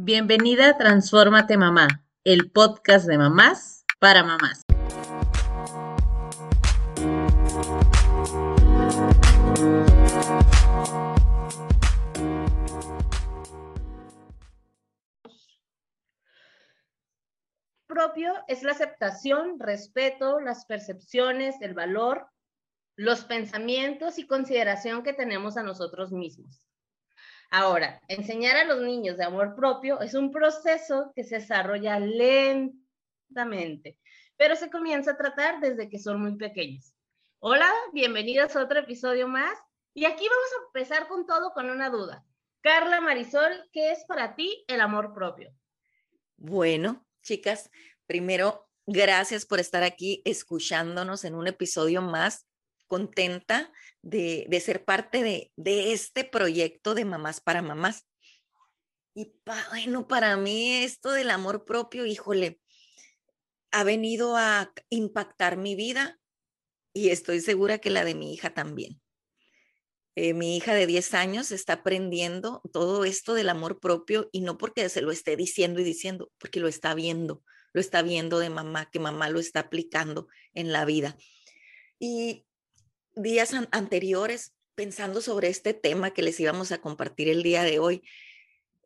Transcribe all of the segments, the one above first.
Bienvenida a Transfórmate Mamá, el podcast de mamás para mamás. Propio es la aceptación, respeto, las percepciones, el valor, los pensamientos y consideración que tenemos a nosotros mismos. Ahora, enseñar a los niños de amor propio es un proceso que se desarrolla lentamente, pero se comienza a tratar desde que son muy pequeños. Hola, bienvenidos a otro episodio más. Y aquí vamos a empezar con todo con una duda. Carla Marisol, ¿qué es para ti el amor propio? Bueno, chicas, primero, gracias por estar aquí escuchándonos en un episodio más contenta de, ser parte de, de, este proyecto de Mamás para Mamás. Y bueno, para mí esto del amor propio, híjole, ha venido a impactar mi vida y estoy segura que la de mi hija también. Eh, mi hija de 10 años está aprendiendo todo esto del amor propio y no porque se lo esté diciendo y diciendo, porque lo está viendo, lo está viendo de mamá, que mamá lo está aplicando en la vida. Y días anteriores, pensando sobre este tema que les íbamos a compartir el día de hoy,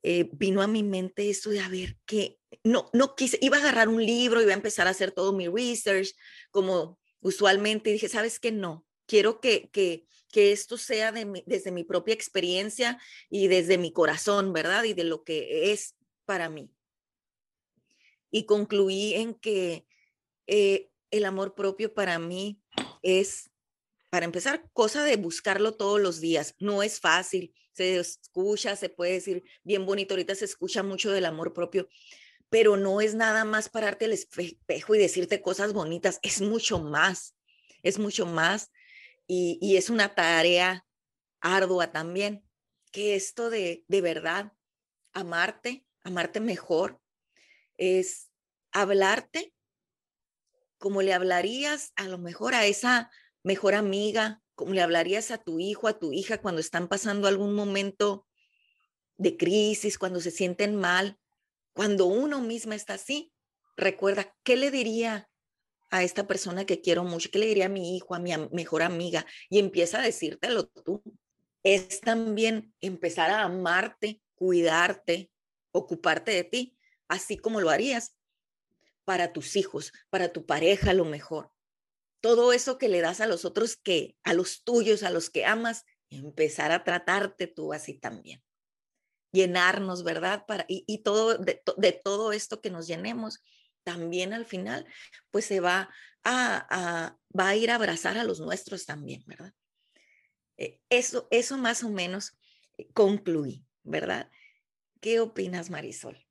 eh, vino a mi mente esto de a ver que no, no quise, iba a agarrar un libro, iba a empezar a hacer todo mi research como usualmente y dije, ¿sabes qué? No, quiero que, que, que esto sea de desde mi propia experiencia y desde mi corazón, ¿verdad? Y de lo que es para mí. Y concluí en que eh, el amor propio para mí es para empezar, cosa de buscarlo todos los días. No es fácil, se escucha, se puede decir bien bonito, ahorita se escucha mucho del amor propio, pero no es nada más pararte al espejo y decirte cosas bonitas, es mucho más, es mucho más y, y es una tarea ardua también, que esto de, de verdad, amarte, amarte mejor, es hablarte como le hablarías a lo mejor a esa mejor amiga, como le hablarías a tu hijo, a tu hija cuando están pasando algún momento de crisis, cuando se sienten mal, cuando uno misma está así. Recuerda, ¿qué le diría a esta persona que quiero mucho? ¿Qué le diría a mi hijo, a mi mejor amiga? Y empieza a decírtelo tú. Es también empezar a amarte, cuidarte, ocuparte de ti, así como lo harías para tus hijos, para tu pareja, lo mejor todo eso que le das a los otros, que a los tuyos, a los que amas, empezar a tratarte tú así también. Llenarnos, ¿verdad? Para, y, todo de, todo esto que nos llenemos, también al final, pues se va a, va a ir a abrazar a los nuestros también, ¿verdad? Eh, eso, eso más o menos eh, concluí, ¿verdad? ¿Qué opinas, Marisol?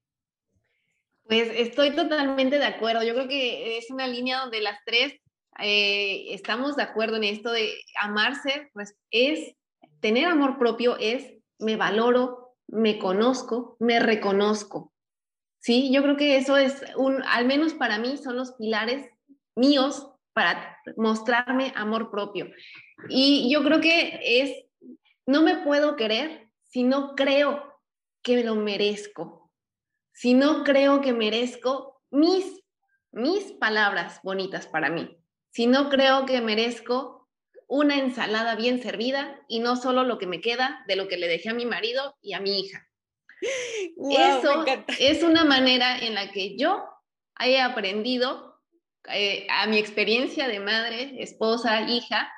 Pues estoy totalmente de acuerdo. Yo creo que es una línea donde las tres eh, estamos de acuerdo en esto de amarse, pues es tener amor propio, es me valoro, me conozco, me reconozco. Sí, yo creo que eso es un, al menos para mí, son los pilares míos para mostrarme amor propio. Y yo creo que es, no me puedo querer si no creo que lo merezco, si no creo que merezco mis, mis palabras bonitas para mí si no creo que merezco una ensalada bien servida y no solo lo que me queda de lo que le dejé a mi marido y a mi hija. Eso es una manera en la que yo he aprendido eh, a mi experiencia de madre, esposa, hija,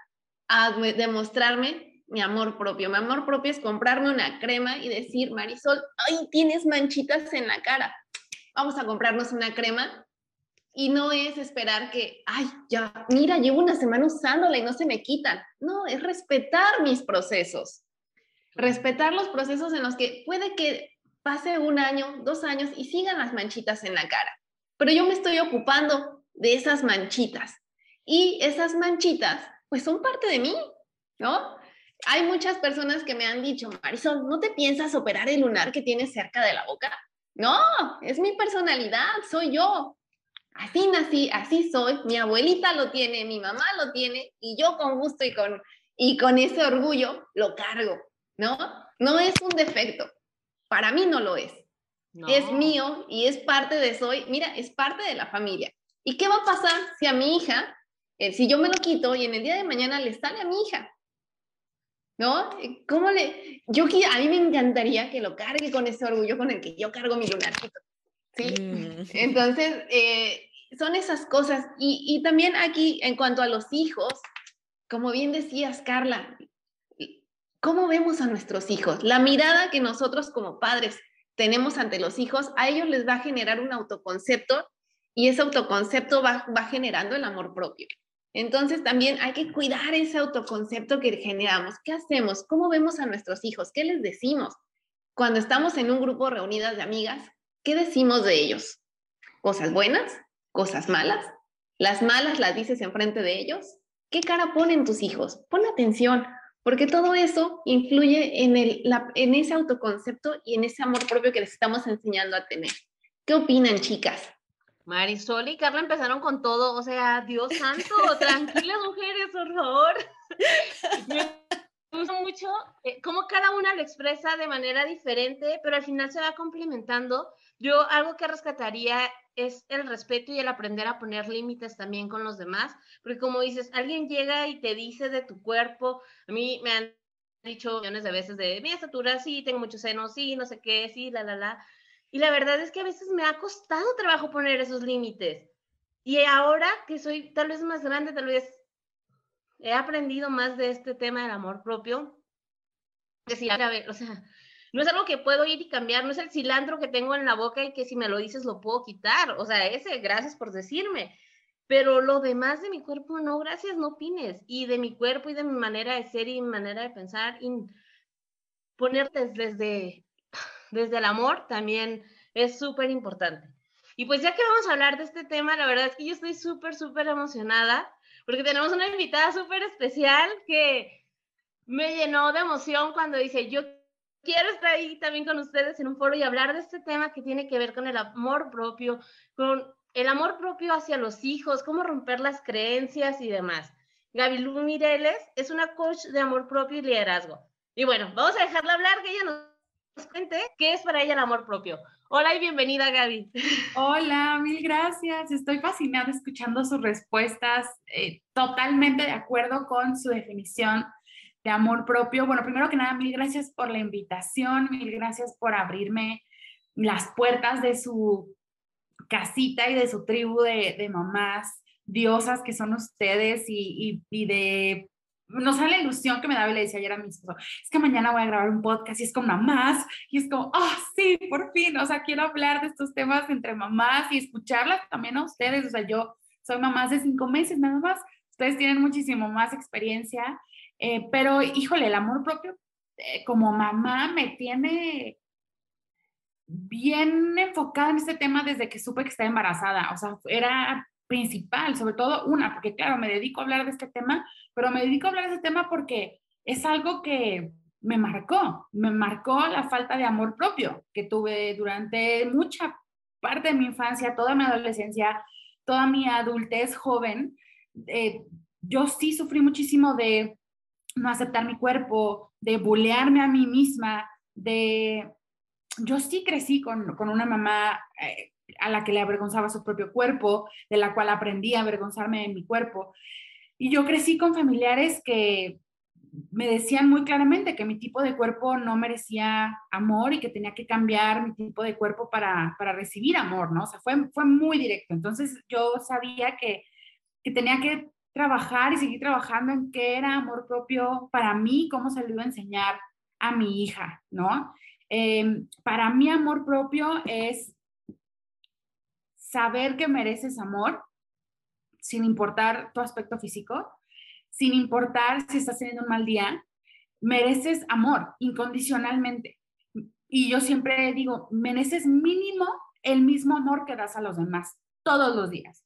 a demostrarme mi amor propio. Mi amor propio es comprarme una crema y decir, Marisol, ay, tienes manchitas en la cara. Vamos a comprarnos una crema y no es esperar que, ay, ya, mira, llevo una semana usándola y no se me quitan. No, es respetar mis procesos. Respetar los procesos en los que puede que pase un año, dos años y sigan las manchitas en la cara. Pero yo me estoy ocupando de esas manchitas. Y esas manchitas, pues son parte de mí, ¿no? Hay muchas personas que me han dicho, Marisol, ¿no te piensas operar el lunar que tienes cerca de la boca? No, es mi personalidad, soy yo así nací, así soy, mi abuelita lo tiene, mi mamá lo tiene y yo con gusto y con, y con ese orgullo lo cargo, ¿no? No es un defecto, para mí no lo es. Es mío y es parte de soy, mira, es parte de la familia. ¿Y qué va a pasar si a mi hija, eh, si yo me lo quito y en el día de mañana le sale a mi hija? ¿No? ¿Cómo le...? Yo, a mí me encantaría que lo cargue con ese orgullo con el que yo cargo mi lunarcito. ¿Sí? Mm. Entonces, eh, son esas cosas. Y, y también aquí, en cuanto a los hijos, como bien decías, Carla, ¿cómo vemos a nuestros hijos? La mirada que nosotros como padres tenemos ante los hijos, a ellos les va a generar un autoconcepto y ese autoconcepto va, va generando el amor propio. Entonces también hay que cuidar ese autoconcepto que generamos. ¿Qué hacemos? ¿Cómo vemos a nuestros hijos? ¿Qué les decimos? Cuando estamos en un grupo reunidas de amigas, ¿qué decimos de ellos? ¿Cosas buenas? ¿Cosas malas? ¿Las malas las dices enfrente de ellos? ¿Qué cara ponen tus hijos? Pon atención, porque todo eso influye en, el, en ese autoconcepto y en ese amor propio que les estamos enseñando a tener. ¿Qué opinan, chicas? Marisol y Carla empezaron con todo, o sea, Dios santo, tranquilas mujeres, por favor. Me gusta mucho eh, cómo cada una lo expresa de manera diferente, pero al final se va complementando. Yo algo que rescataría es el respeto y el aprender a poner límites también con los demás, porque como dices, alguien llega y te dice de tu cuerpo, a mí me han dicho millones de veces de mi estatura, sí, tengo muchos senos, sí, no sé qué, sí, la, la, la. Y la verdad es que a veces me ha costado trabajo poner esos límites. Y ahora que soy tal vez más grande, tal vez he aprendido más de este tema del amor propio. Decir, a ver, o sea, no es algo que puedo ir y cambiar, no es el cilantro que tengo en la boca y que si me lo dices lo puedo quitar. O sea, ese, gracias por decirme. Pero lo demás de mi cuerpo, no, gracias, no opines. Y de mi cuerpo y de mi manera de ser y mi manera de pensar, y ponerte desde desde el amor también es súper importante. Y pues ya que vamos a hablar de este tema, la verdad es que yo estoy súper, súper emocionada porque tenemos una invitada súper especial que me llenó de emoción cuando dice, yo quiero estar ahí también con ustedes en un foro y hablar de este tema que tiene que ver con el amor propio, con el amor propio hacia los hijos, cómo romper las creencias y demás. Gaby Lu Mireles es una coach de amor propio y liderazgo. Y bueno, vamos a dejarla hablar, que ella nos cuente qué es para ella el amor propio. Hola y bienvenida, Gaby. Hola, mil gracias. Estoy fascinada escuchando sus respuestas, eh, totalmente de acuerdo con su definición de amor propio. Bueno, primero que nada, mil gracias por la invitación, mil gracias por abrirme las puertas de su casita y de su tribu de, mamás diosas que son ustedes y, y de no sabe la ilusión que me daba y le decía ayer a mi esposo, es que mañana voy a grabar un podcast y es con mamás y es como, ah, oh, sí, por fin, o sea, quiero hablar de estos temas entre mamás y escucharlas también a ustedes, o sea, yo soy mamá de cinco meses nada más, ustedes tienen muchísimo más experiencia, eh, pero híjole, el amor propio eh, como mamá me tiene bien enfocada en este tema desde que supe que estaba embarazada, o sea, era principal, sobre todo una, porque claro, me dedico a hablar de este tema, pero me dedico a hablar de este tema porque es algo que me marcó, me marcó la falta de amor propio que tuve durante mucha parte de mi infancia, toda mi adolescencia, toda mi adultez joven. Eh, yo sí sufrí muchísimo de no aceptar mi cuerpo, de bulearme a mí misma, de... Yo sí crecí con, con una mamá eh, a la que le avergonzaba su propio cuerpo, de la cual aprendí a avergonzarme de mi cuerpo. Y yo crecí con familiares que me decían muy claramente que mi tipo de cuerpo no merecía amor y que tenía que cambiar mi tipo de cuerpo para, para recibir amor, ¿no? O sea, fue, fue muy directo. Entonces yo sabía que, que tenía que trabajar y seguir trabajando en qué era amor propio para mí, cómo se lo iba a enseñar a mi hija, ¿no? Em, para mí amor propio es saber que mereces amor, sin importar tu aspecto físico, sin importar si estás teniendo un mal día, mereces amor incondicionalmente. Y yo siempre digo, mereces mínimo el mismo amor que das a los demás todos los días,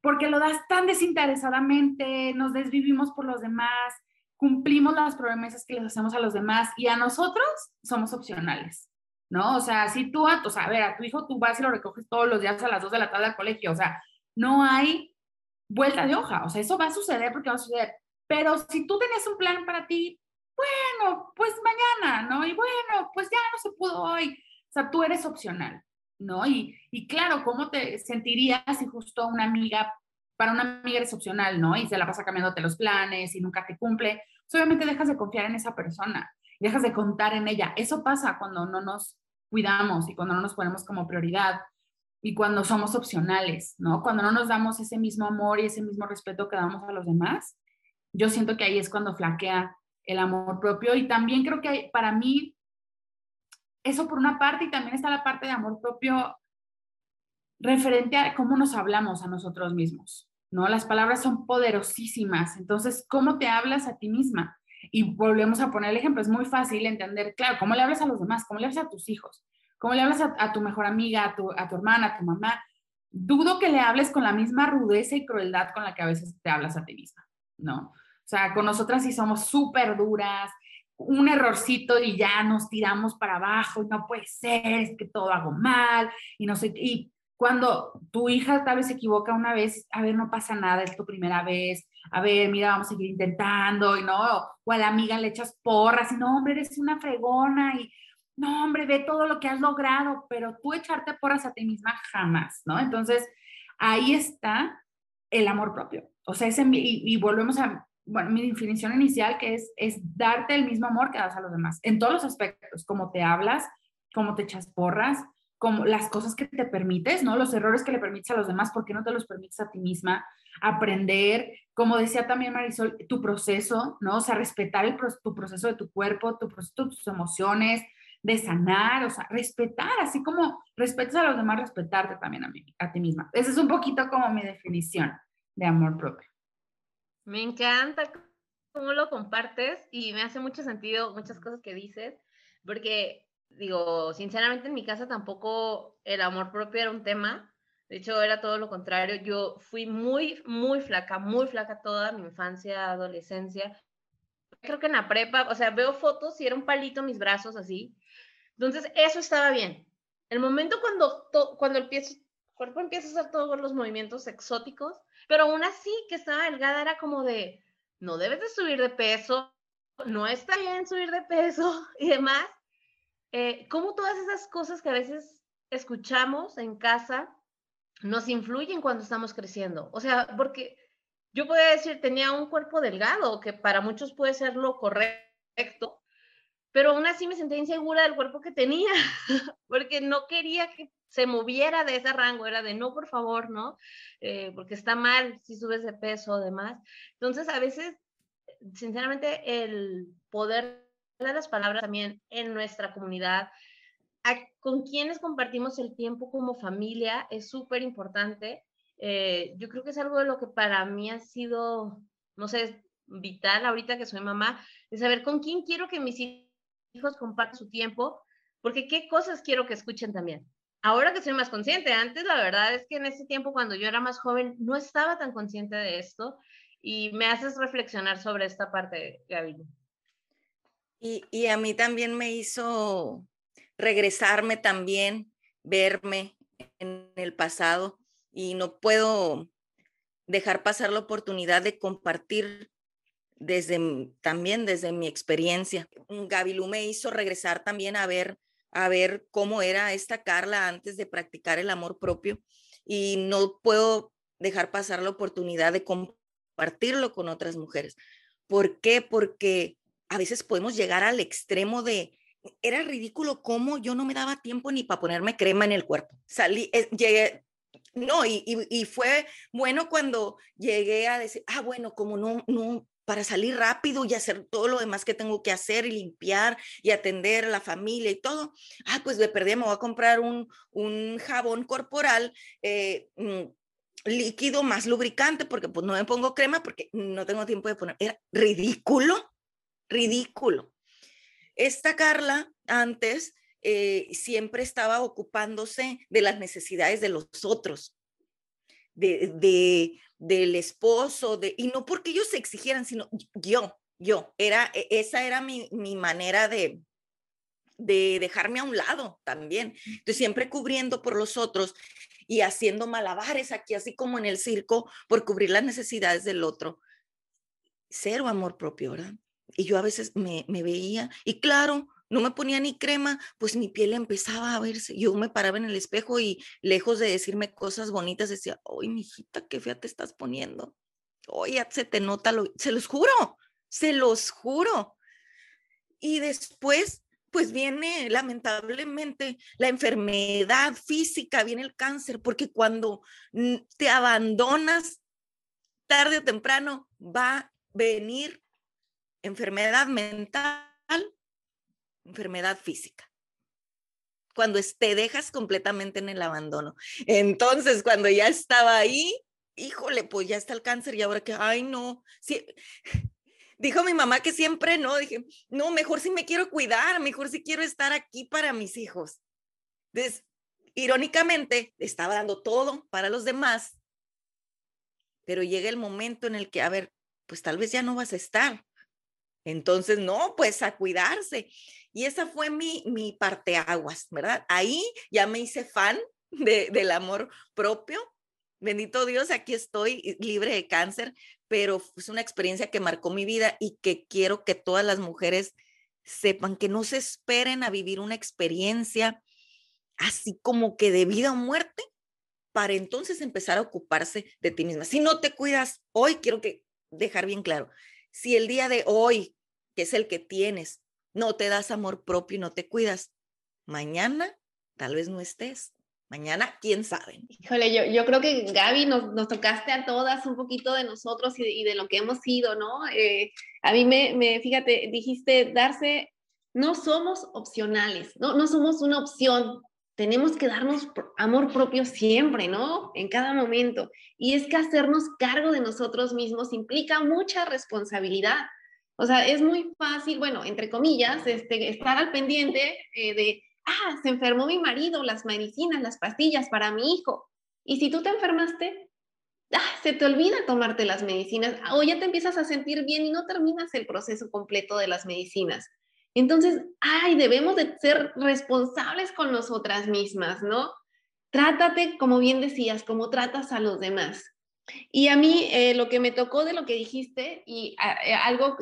porque lo das tan desinteresadamente, nos desvivimos por los demás, cumplimos las promesas que les hacemos a los demás y a nosotros somos opcionales. ¿no? O sea, si tú, a, o sea, a ver, a tu hijo tú vas y lo recoges todos los días a las 2 de la tarde al colegio, o sea, no hay vuelta de hoja, o sea, eso va a suceder porque va a suceder. Pero si tú tenías un plan para ti, bueno, pues mañana, ¿no? Y bueno, pues ya no se pudo hoy. sea, tú eres opcional, ¿no? Y, y claro, ¿cómo te sentirías si justo una amiga, para una amiga eres opcional, ¿no? Y se la pasa cambiándote los planes y nunca te cumple. Pues, obviamente dejas de confiar en esa persona, dejas de contar en ella. Eso pasa cuando no nos cuidamos y cuando no nos ponemos como prioridad y cuando somos opcionales, ¿no? Cuando no nos damos ese mismo amor y ese mismo respeto que damos a los demás, yo siento que ahí es cuando flaquea el amor propio y también creo que para mí eso por una parte y también está la parte de amor propio referente a cómo nos hablamos a nosotros mismos, ¿no? Las palabras son poderosísimas, entonces, ¿cómo te hablas a ti misma? Y volvemos a poner el ejemplo, es muy fácil entender, claro, cómo le hablas a los demás, cómo le hablas a tus hijos, cómo le hablas a, tu mejor amiga, a tu, a tu hermana, a tu mamá. Dudo que le hables con la misma rudeza y crueldad con la que a veces te hablas a ti misma, ¿no? O sea, con nosotras sí somos súper duras, un errorcito y ya nos tiramos para abajo, no puede ser, es que todo hago mal, y no sé, y cuando tu hija tal vez se equivoca una vez, a ver, no pasa nada, es tu primera vez, a ver, mira, vamos a seguir intentando, y no, o a la amiga le echas porras, y no, hombre, eres una fregona, y no, hombre, ve todo lo que has logrado, pero tú echarte porras a ti misma jamás, ¿no? Entonces, ahí está el amor propio. O sea, ese, y, y volvemos a, bueno, mi definición inicial que es, es darte el mismo amor que das a los demás, en todos los aspectos, como te hablas, cómo te echas porras, como las cosas que te permites, ¿no? Los errores que le permites a los demás, ¿por qué no te los permites a ti misma? Aprender, como decía también Marisol, tu proceso, ¿no? O sea, respetar el, tu proceso de tu cuerpo, tu proceso de tus emociones, de sanar, o sea, respetar, así como respetas a los demás, respetarte también a, a ti misma. Esa es un poquito como mi definición de amor propio. Me encanta cómo lo compartes y me hace mucho sentido muchas cosas que dices, porque digo, sinceramente en mi casa tampoco el amor propio era un tema. De hecho, era todo lo contrario. Yo fui muy, muy flaca, muy flaca toda mi infancia, adolescencia. Creo que en la prepa, o sea, veo fotos y era un palito mis brazos así. Entonces, eso estaba bien. El momento cuando, cuando el, cuerpo empieza a hacer todos los movimientos exóticos, pero aún así que estaba delgada era como de, no debes de subir de peso, no está bien subir de peso y demás. Eh, como todas esas cosas que a veces escuchamos en casa nos influyen cuando estamos creciendo. O sea, porque yo podía decir, tenía un cuerpo delgado, que para muchos puede ser lo correcto, pero aún así me sentía insegura del cuerpo que tenía, porque no quería que se moviera de ese rango, era de no, por favor, ¿no? Eh, porque está mal si subes de peso o demás. Entonces, a veces, sinceramente, el poder de las palabras también en nuestra comunidad, con quienes compartimos el tiempo como familia, es súper importante. Eh, yo creo que es algo de lo que para mí ha sido, no sé, vital ahorita que soy mamá, de saber con quién quiero que mis hijos compartan su tiempo, porque qué cosas quiero que escuchen también. Ahora que soy más consciente, antes la verdad es que en ese tiempo cuando yo era más joven no estaba tan consciente de esto y me haces reflexionar sobre esta parte, Gaby. Y, a mí también me hizo regresarme también, verme en el pasado y no puedo dejar pasar la oportunidad de compartir desde también desde mi experiencia. Gabilú me hizo regresar también a ver a ver cómo era esta Carla antes de practicar el amor propio y no puedo dejar pasar la oportunidad de compartirlo con otras mujeres. ¿Por qué? Porque a veces podemos llegar al extremo de, era ridículo cómo yo no me daba tiempo ni para ponerme crema en el cuerpo. Salí, eh, llegué, no, y, y, fue bueno cuando llegué a decir, ah, bueno, como no, no, para salir rápido y hacer todo lo demás que tengo que hacer y limpiar y atender a la familia y todo, ah, pues de perdí, me voy a comprar un, un jabón corporal. Eh, mm, líquido más lubricante porque pues no me pongo crema porque no tengo tiempo de poner. Era ridículo ridículo. Esta Carla antes eh, siempre estaba ocupándose de las necesidades de los otros, de, del esposo, de, y no porque ellos se exigieran, sino yo, yo, era, e, esa era mi, mi manera de, de dejarme a un lado también. Entonces, siempre cubriendo por los otros y haciendo malabares aquí, así como en el circo, por cubrir las necesidades del otro. Cero amor propio, ¿verdad? Y yo a veces me, veía, y claro, no me ponía ni crema, pues mi piel empezaba a verse. Yo me paraba en el espejo y lejos de decirme cosas bonitas, decía, ¡ay, mijita, qué fea te estás poniendo! Oye, se te nota, lo... se los juro, se los juro. Y después, pues viene lamentablemente la enfermedad física, viene el cáncer, porque cuando te abandonas, tarde o temprano va a venir enfermedad mental enfermedad física. Cuando te dejas completamente en el abandono. Entonces, cuando ya estaba ahí, híjole, pues ya está el cáncer y ahora que, ay, no, sí. Dijo mi mamá que siempre no, dije, no, mejor si me quiero cuidar, mejor si quiero estar aquí para mis hijos. Entonces, irónicamente, estaba dando todo para los demás, pero llega el momento en el que, a ver, pues tal vez ya no vas a estar. Entonces, no, pues a cuidarse. Y esa fue mi, mi parteaguas, ¿verdad? Ahí ya me hice fan de, del amor propio. Bendito Dios, aquí estoy libre de cáncer, pero es una experiencia que marcó mi vida y que quiero que todas las mujeres sepan que no se esperen a vivir una experiencia así como que de vida o muerte para entonces empezar a ocuparse de ti misma. Si no te cuidas hoy, quiero que dejar bien claro, si el día de hoy, que es el que tienes, no te das amor propio y no te cuidas, mañana tal vez no estés. Mañana, quién sabe. Híjole, yo, creo que Gaby nos, nos tocaste a todas un poquito de nosotros y de, lo que hemos sido, ¿no? Eh, a mí me, me, fíjate, dijiste, darse, no somos opcionales, ¿no? No somos una opción, tenemos que darnos amor propio siempre, ¿no? En cada momento. Y es que hacernos cargo de nosotros mismos implica mucha responsabilidad. O sea, es muy fácil, bueno, entre comillas, este, estar al pendiente eh, de, ah, se enfermó mi marido, las medicinas, las pastillas para mi hijo. Y si tú te enfermaste, ah, se te olvida tomarte las medicinas o ya te empiezas a sentir bien y no terminas el proceso completo de las medicinas. Entonces, ay, debemos de ser responsables con nosotras mismas, ¿no? Trátate, como bien decías, como tratas a los demás. Y a mí eh, lo que me tocó de lo que dijiste y eh, algo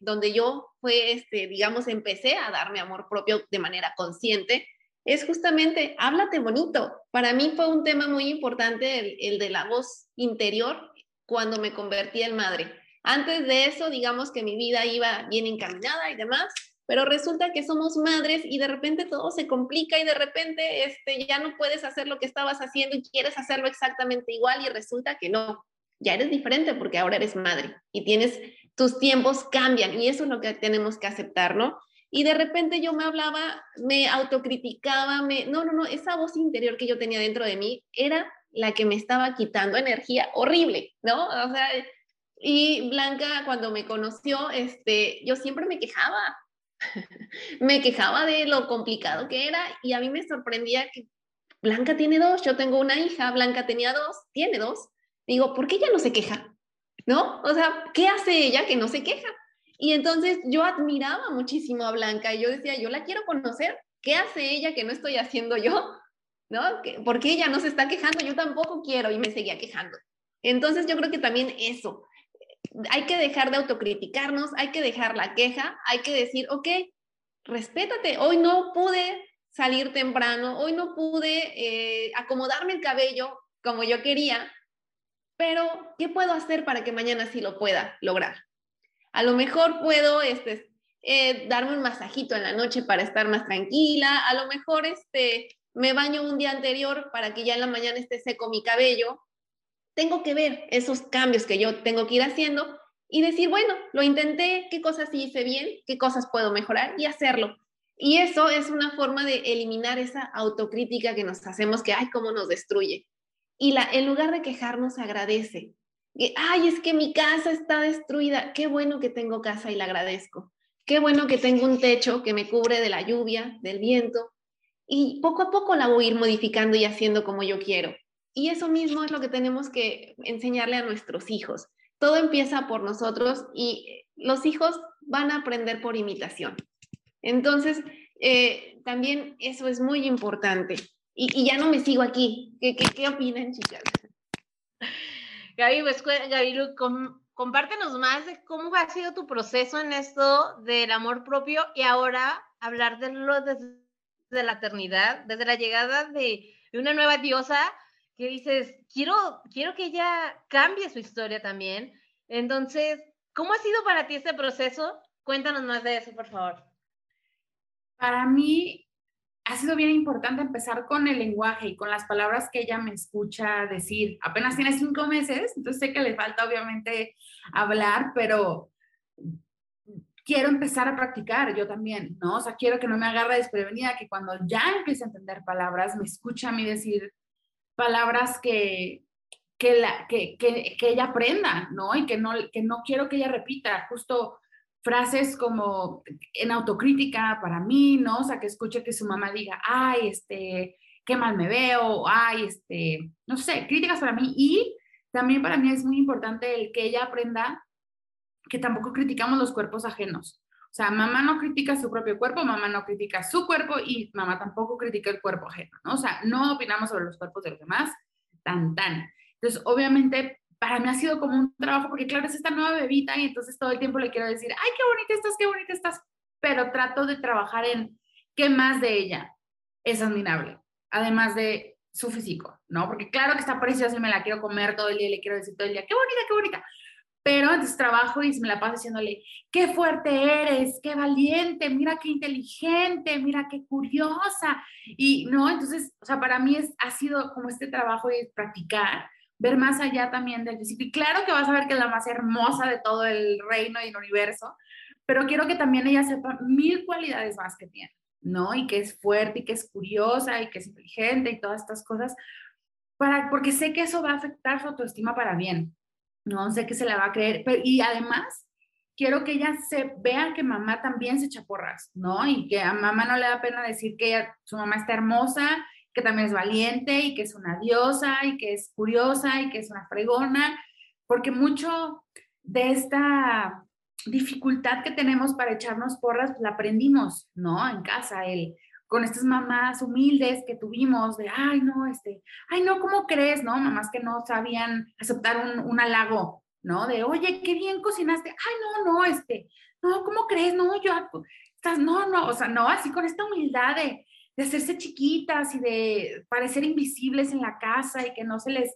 donde yo fue, este, digamos, empecé a darme amor propio de manera consciente, es justamente, háblate bonito. Para mí fue un tema muy importante el, el de la voz interior cuando me convertí en madre. Antes de eso, digamos que mi vida iba bien encaminada y demás, pero resulta que somos madres y de repente todo se complica y de repente este, ya no puedes hacer lo que estabas haciendo y quieres hacerlo exactamente igual y resulta que no, ya eres diferente porque ahora eres madre y tienes, tus tiempos cambian y eso es lo que tenemos que aceptar, ¿no? Y de repente yo me hablaba, me autocriticaba, me, no, no, no, esa voz interior que yo tenía dentro de mí era la que me estaba quitando energía horrible, ¿no? O sea, y Blanca cuando me conoció, este, yo siempre me quejaba, me quejaba de lo complicado que era y a mí me sorprendía que Blanca tiene dos, yo tengo una hija, Blanca tenía dos, tiene dos. Digo, ¿por qué ella no se queja? ¿No? O sea, ¿qué hace ella que no se queja? Y entonces yo admiraba muchísimo a Blanca y yo decía, yo la quiero conocer, ¿qué hace ella que no estoy haciendo yo? ¿No? ¿Por qué ella no se está quejando? Yo tampoco quiero y me seguía quejando. Entonces yo creo que también eso, hay que dejar de autocriticarnos, hay que dejar la queja, hay que decir, ok, respétate, hoy no pude salir temprano, hoy no pude eh, acomodarme el cabello como yo quería, pero ¿qué puedo hacer para que mañana sí lo pueda lograr? A lo mejor puedo este, eh, darme un masajito en la noche para estar más tranquila, a lo mejor este, me baño un día anterior para que ya en la mañana esté seco mi cabello, tengo que ver esos cambios que yo tengo que ir haciendo y decir, bueno, lo intenté, qué cosas hice bien, qué cosas puedo mejorar y hacerlo. Y eso es una forma de eliminar esa autocrítica que nos hacemos que, ay, cómo nos destruye. Y la, en lugar de quejarnos, agradece. Ay, es que mi casa está destruida. Qué bueno que tengo casa y la agradezco. Qué bueno que tengo un techo que me cubre de la lluvia, del viento. Y poco a poco la voy a ir modificando y haciendo como yo quiero. Y eso mismo es lo que tenemos que enseñarle a nuestros hijos. Todo empieza por nosotros y los hijos van a aprender por imitación. Entonces, eh, también eso es muy importante. Y, ya no me sigo aquí. ¿Qué, qué, opinan, chicas? Gaby, pues, Gaby, compártenos más de cómo ha sido tu proceso en esto del amor propio y ahora hablar de lo desde la eternidad, desde la llegada de, una nueva diosa que dices, quiero, quiero que ella cambie su historia también. Entonces, ¿cómo ha sido para ti este proceso? Cuéntanos más de eso, por favor. Para mí ha sido bien importante empezar con el lenguaje y con las palabras que ella me escucha decir. Apenas tiene cinco meses, entonces sé que le falta obviamente hablar, pero quiero empezar a practicar yo también, ¿no? O sea, quiero que no me agarre desprevenida, que cuando ya empiece a entender palabras, me escucha a mí decir palabras que, que, la, que, que, que ella aprenda, ¿no? Y que no, que no quiero que ella repita. Justo frases como en autocrítica para mí, ¿no? O sea, que escuche que su mamá diga, ay, este, qué mal me veo, ay, este, no sé, críticas para mí. Y también para mí es muy importante el que ella aprenda que tampoco criticamos los cuerpos ajenos. O sea, mamá no critica su propio cuerpo, mamá no critica su cuerpo y mamá tampoco critica el cuerpo ajeno, ¿no? O sea, no opinamos sobre los cuerpos de los demás, tan, tan. Entonces, obviamente, para mí ha sido como un trabajo, porque claro, es esta nueva bebita y entonces todo el tiempo le quiero decir, ay, qué bonita estás, qué bonita estás, pero trato de trabajar en qué más de ella es admirable, además de su físico, ¿no? Porque claro que está preciosa y me la quiero comer todo el día y le quiero decir todo el día, qué bonita, qué bonita, pero entonces trabajo y me la paso diciéndole, qué fuerte eres, qué valiente, mira qué inteligente, mira qué curiosa. Y no, entonces, o sea, para mí es, ha sido como este trabajo de practicar ver más allá también del físico. Y claro que vas a ver que es la más hermosa de todo el reino y el universo, pero quiero que también ella sepa mil cualidades más que tiene, ¿no? Y que es fuerte y que es curiosa y que es inteligente y todas estas cosas, para, porque sé que eso va a afectar su autoestima para bien, ¿no? Sé que se la va a creer, y además quiero que ella se vea que mamá también se echa porras, ¿no? Y que a mamá no le da pena decir que ella, su mamá está hermosa que también es valiente y que es una diosa y que es curiosa y que es una fregona, porque mucho de esta dificultad que tenemos para echarnos porras, pues la aprendimos, ¿no? En casa, el, con estas mamás humildes que tuvimos de, ay, no, este, ay, no, ¿cómo crees? ¿No? Mamás que no sabían aceptar un, un halago, ¿no? De, oye, qué bien cocinaste, ay, no, no, este, no, ¿cómo crees? No, yo, estás, no, no, o sea, no, así con esta humildad de, de hacerse chiquitas y de parecer invisibles en la casa y que no se les,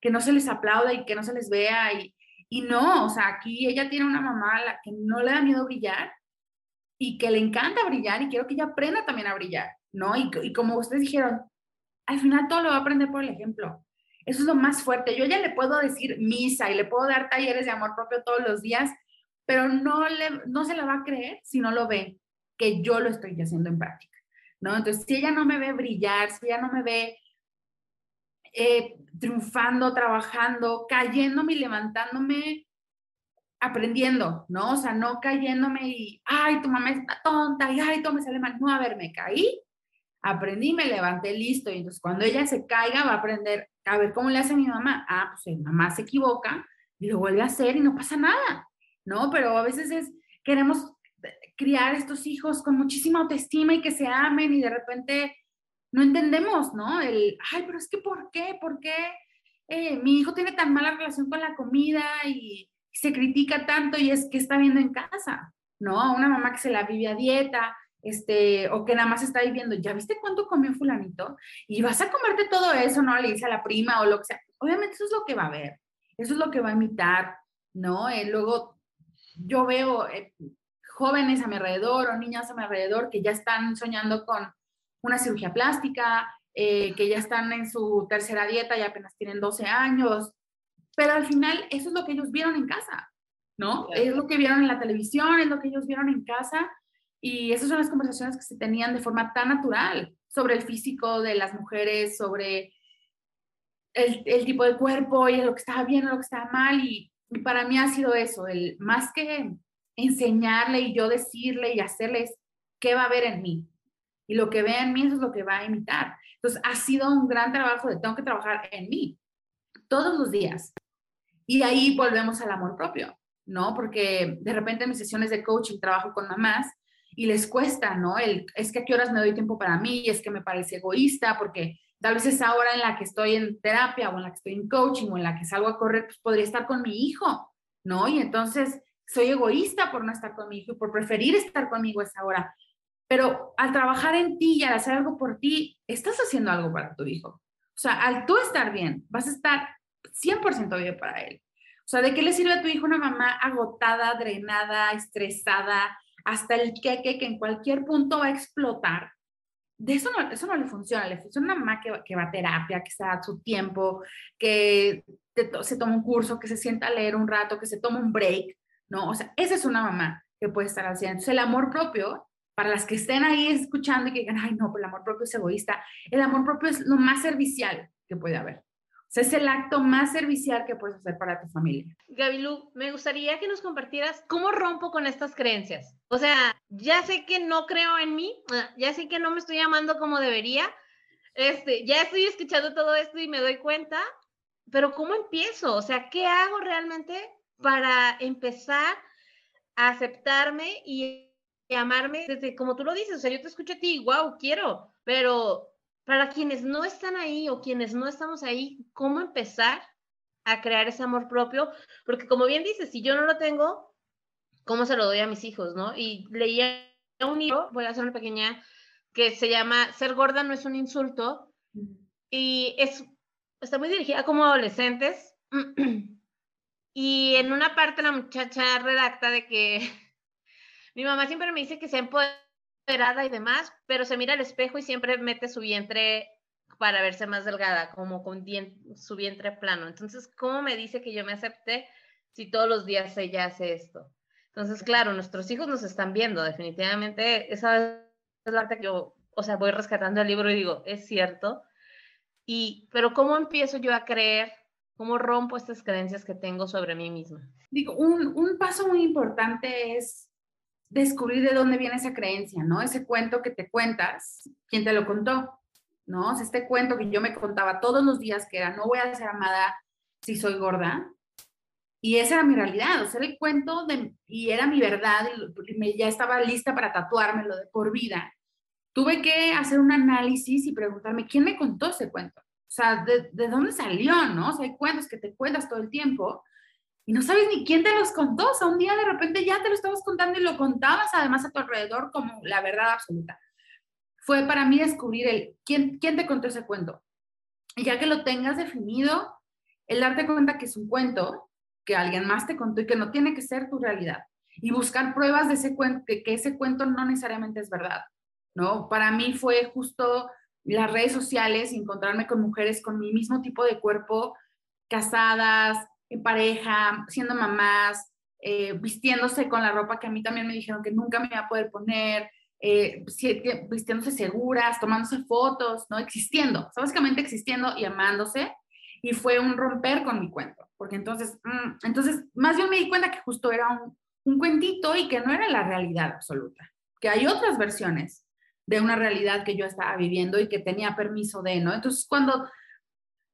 que no se les aplauda y que no se les vea. Y, y no, o sea, aquí ella tiene una mamá a la que no le da miedo brillar y que le encanta brillar y quiero que ella aprenda también a brillar, ¿no? Y, y como ustedes dijeron, al final todo lo va a aprender por el ejemplo. Eso es lo más fuerte. Yo ya le puedo decir misa y le puedo dar talleres de amor propio todos los días, pero no, le, no se la va a creer si no lo ve, que yo lo estoy haciendo en práctica. ¿no? Entonces, si ella no me ve brillar, si ella no me ve eh, triunfando, trabajando, cayéndome y levantándome, aprendiendo, ¿no? O sea, no cayéndome y, ay, tu mamá es tonta, y ay, todo me sale mal. No, a ver, me caí, aprendí, me levanté, listo. Y entonces, cuando ella se caiga, va a aprender, a ver, ¿cómo le hace mi mamá? Ah, pues mi mamá se equivoca y lo vuelve a hacer y no pasa nada, ¿no? Pero a veces es, queremos criar estos hijos con muchísima autoestima y que se amen y de repente no entendemos, ¿no? El, ay, pero es que ¿por qué? ¿Por qué eh, mi hijo tiene tan mala relación con la comida y, se critica tanto y es que está viendo en casa, ¿no? Una mamá que se la vive a dieta, este, o que nada más está viviendo, ¿ya viste cuánto comió fulanito? Y vas a comerte todo eso, ¿no? Le dice a la prima o lo que sea. Obviamente eso es lo que va a ver, eso es lo que va a imitar, ¿no? Eh, luego yo veo eh, jóvenes a mi alrededor o niñas a mi alrededor que ya están soñando con una cirugía plástica, eh, que ya están en su tercera dieta y apenas tienen 12 años, pero al final eso es lo que ellos vieron en casa, ¿no? Es lo que vieron en la televisión, es lo que ellos vieron en casa y esas son las conversaciones que se tenían de forma tan natural sobre el físico de las mujeres, sobre el, el tipo de cuerpo y lo que estaba bien o lo que estaba mal y, y para mí ha sido eso, el más que enseñarle y yo decirle y hacerles qué va a ver en mí. Y lo que ve en mí eso es lo que va a imitar. Entonces, ha sido un gran trabajo de tengo que trabajar en mí todos los días. Y ahí volvemos al amor propio, ¿no? Porque de repente en mis sesiones de coaching trabajo con mamás y les cuesta, ¿no? El, es que a qué horas me doy tiempo para mí, es que me parece egoísta, porque tal vez esa hora en la que estoy en terapia o en la que estoy en coaching o en la que salgo a correr, pues podría estar con mi hijo, ¿no? Y entonces soy egoísta por no estar con mi hijo y por preferir estar conmigo esa hora. pero al trabajar en ti y al hacer algo por ti, estás haciendo algo para tu hijo. O sea, al tú estar bien, vas a estar 100% bien para él. O sea, ¿de qué le sirve a tu hijo una mamá agotada, drenada, estresada, hasta el queque que en cualquier punto va a explotar? De eso no, eso no le funciona, le funciona una mamá que, que va a terapia, que se da su tiempo, que se toma un curso, que se sienta a leer un rato, que se toma un break, ¿no? O sea, esa es una mamá que puede estar haciendo. Entonces, el amor propio, para las que estén ahí escuchando y que digan, ay, no, el amor propio es egoísta, el amor propio es lo más servicial que puede haber es el acto más servicial que puedes hacer para tu familia. Gabilú, me gustaría que nos compartieras cómo rompo con estas creencias. O sea, ya sé que no creo en mí, ah, ya sé que no me estoy amando como debería, este, ya estoy escuchando todo esto y me doy cuenta, pero ¿cómo empiezo? O sea, ¿qué hago realmente para empezar a aceptarme y amarme desde como tú lo dices? O sea, yo te escucho a ti, wow, quiero, pero para quienes no están ahí o quienes no estamos ahí, ¿cómo empezar a crear ese amor propio? Porque como bien dices, si yo no lo tengo, ¿cómo se lo doy a mis hijos, no? Y leía un libro, voy a hacer una pequeña, que se llama Ser gorda no es un insulto, y es, está muy dirigida como adolescentes, y en una parte la muchacha redacta de que mi mamá siempre me dice que se empoderada y demás, pero se mira al espejo y siempre mete su vientre para verse más delgada, como con su vientre plano. Entonces, ¿cómo me dice que yo me acepte si todos los días ella hace esto? Entonces, claro, nuestros hijos nos están viendo, definitivamente. Esa es la parte que yo, o sea, voy rescatando el libro y digo, es cierto. Y, pero ¿cómo empiezo yo a creer? ¿Cómo rompo estas creencias que tengo sobre mí misma? Digo, un paso muy importante es descubrir de dónde viene esa creencia, ¿no? Ese cuento que te cuentas, ¿quién te lo contó? ¿No? este cuento que yo me contaba todos los días que era, no voy a ser amada si soy gorda. Y esa era mi realidad, o sea, el cuento de, y era mi verdad, y me, ya estaba lista para tatuármelo de por vida. Tuve que hacer un análisis y preguntarme, ¿quién me contó ese cuento? O sea, ¿de, de dónde salió, no? O sea, hay cuentos que te cuentas todo el tiempo, y no sabes ni quién te los contó. O sea, un día de repente ya te lo estabas contando y lo contabas además a tu alrededor como la verdad absoluta. Fue para mí descubrir el quién, quién te contó ese cuento. Y ya que lo tengas definido, el darte cuenta que es un cuento, que alguien más te contó y que no tiene que ser tu realidad. Y buscar pruebas de ese cuento, que, que ese cuento no necesariamente es verdad. ¿no? Para mí fue justo las redes sociales, encontrarme con mujeres con mi mismo tipo de cuerpo, casadas, en pareja, siendo mamás, eh, vistiéndose con la ropa que a mí también me dijeron que nunca me iba a poder poner, eh, vistiéndose seguras, tomándose fotos, ¿no? Existiendo, básicamente existiendo y amándose. Y fue un romper con mi cuento, porque entonces, mm, entonces más bien me di cuenta que justo era un, un cuentito y que no era la realidad absoluta, que hay otras versiones de una realidad que yo estaba viviendo y que tenía permiso de, ¿no? Entonces, cuando,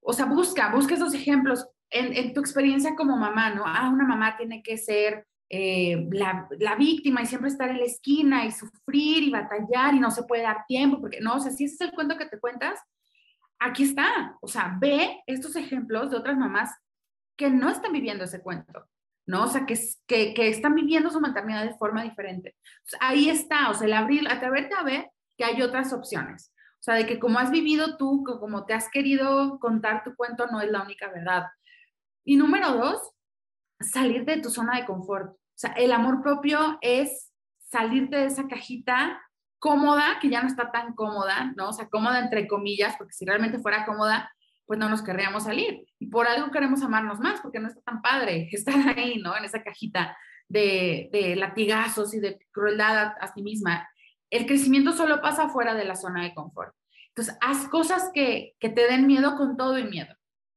o sea, busca, busca esos ejemplos, en, tu experiencia como mamá, ¿no? Ah, una mamá tiene que ser eh, la, la, víctima y siempre estar en la esquina y sufrir y batallar y no se puede dar tiempo, porque no, o sea, si ese es el cuento que te cuentas, aquí está. O sea, ve estos ejemplos de otras mamás que no están viviendo ese cuento, ¿no? O sea, que, que, que están viviendo su maternidad de forma diferente. ahí está, o sea, el abrir, atreverte a ver que hay otras opciones. O sea, de que como has vivido tú, como te has querido contar tu cuento, no es la única verdad. Y número dos, salir de tu zona de confort. O sea, el amor propio es salirte de esa cajita cómoda, que ya no está tan cómoda, ¿no? O sea, cómoda entre comillas, porque si realmente fuera cómoda, pues no nos querríamos salir. Y por algo queremos amarnos más, porque no está tan padre estar ahí, ¿no? En esa cajita de, de latigazos y de crueldad a, a, sí misma. El crecimiento solo pasa fuera de la zona de confort. Entonces, haz cosas que, que te den miedo con todo y miedo.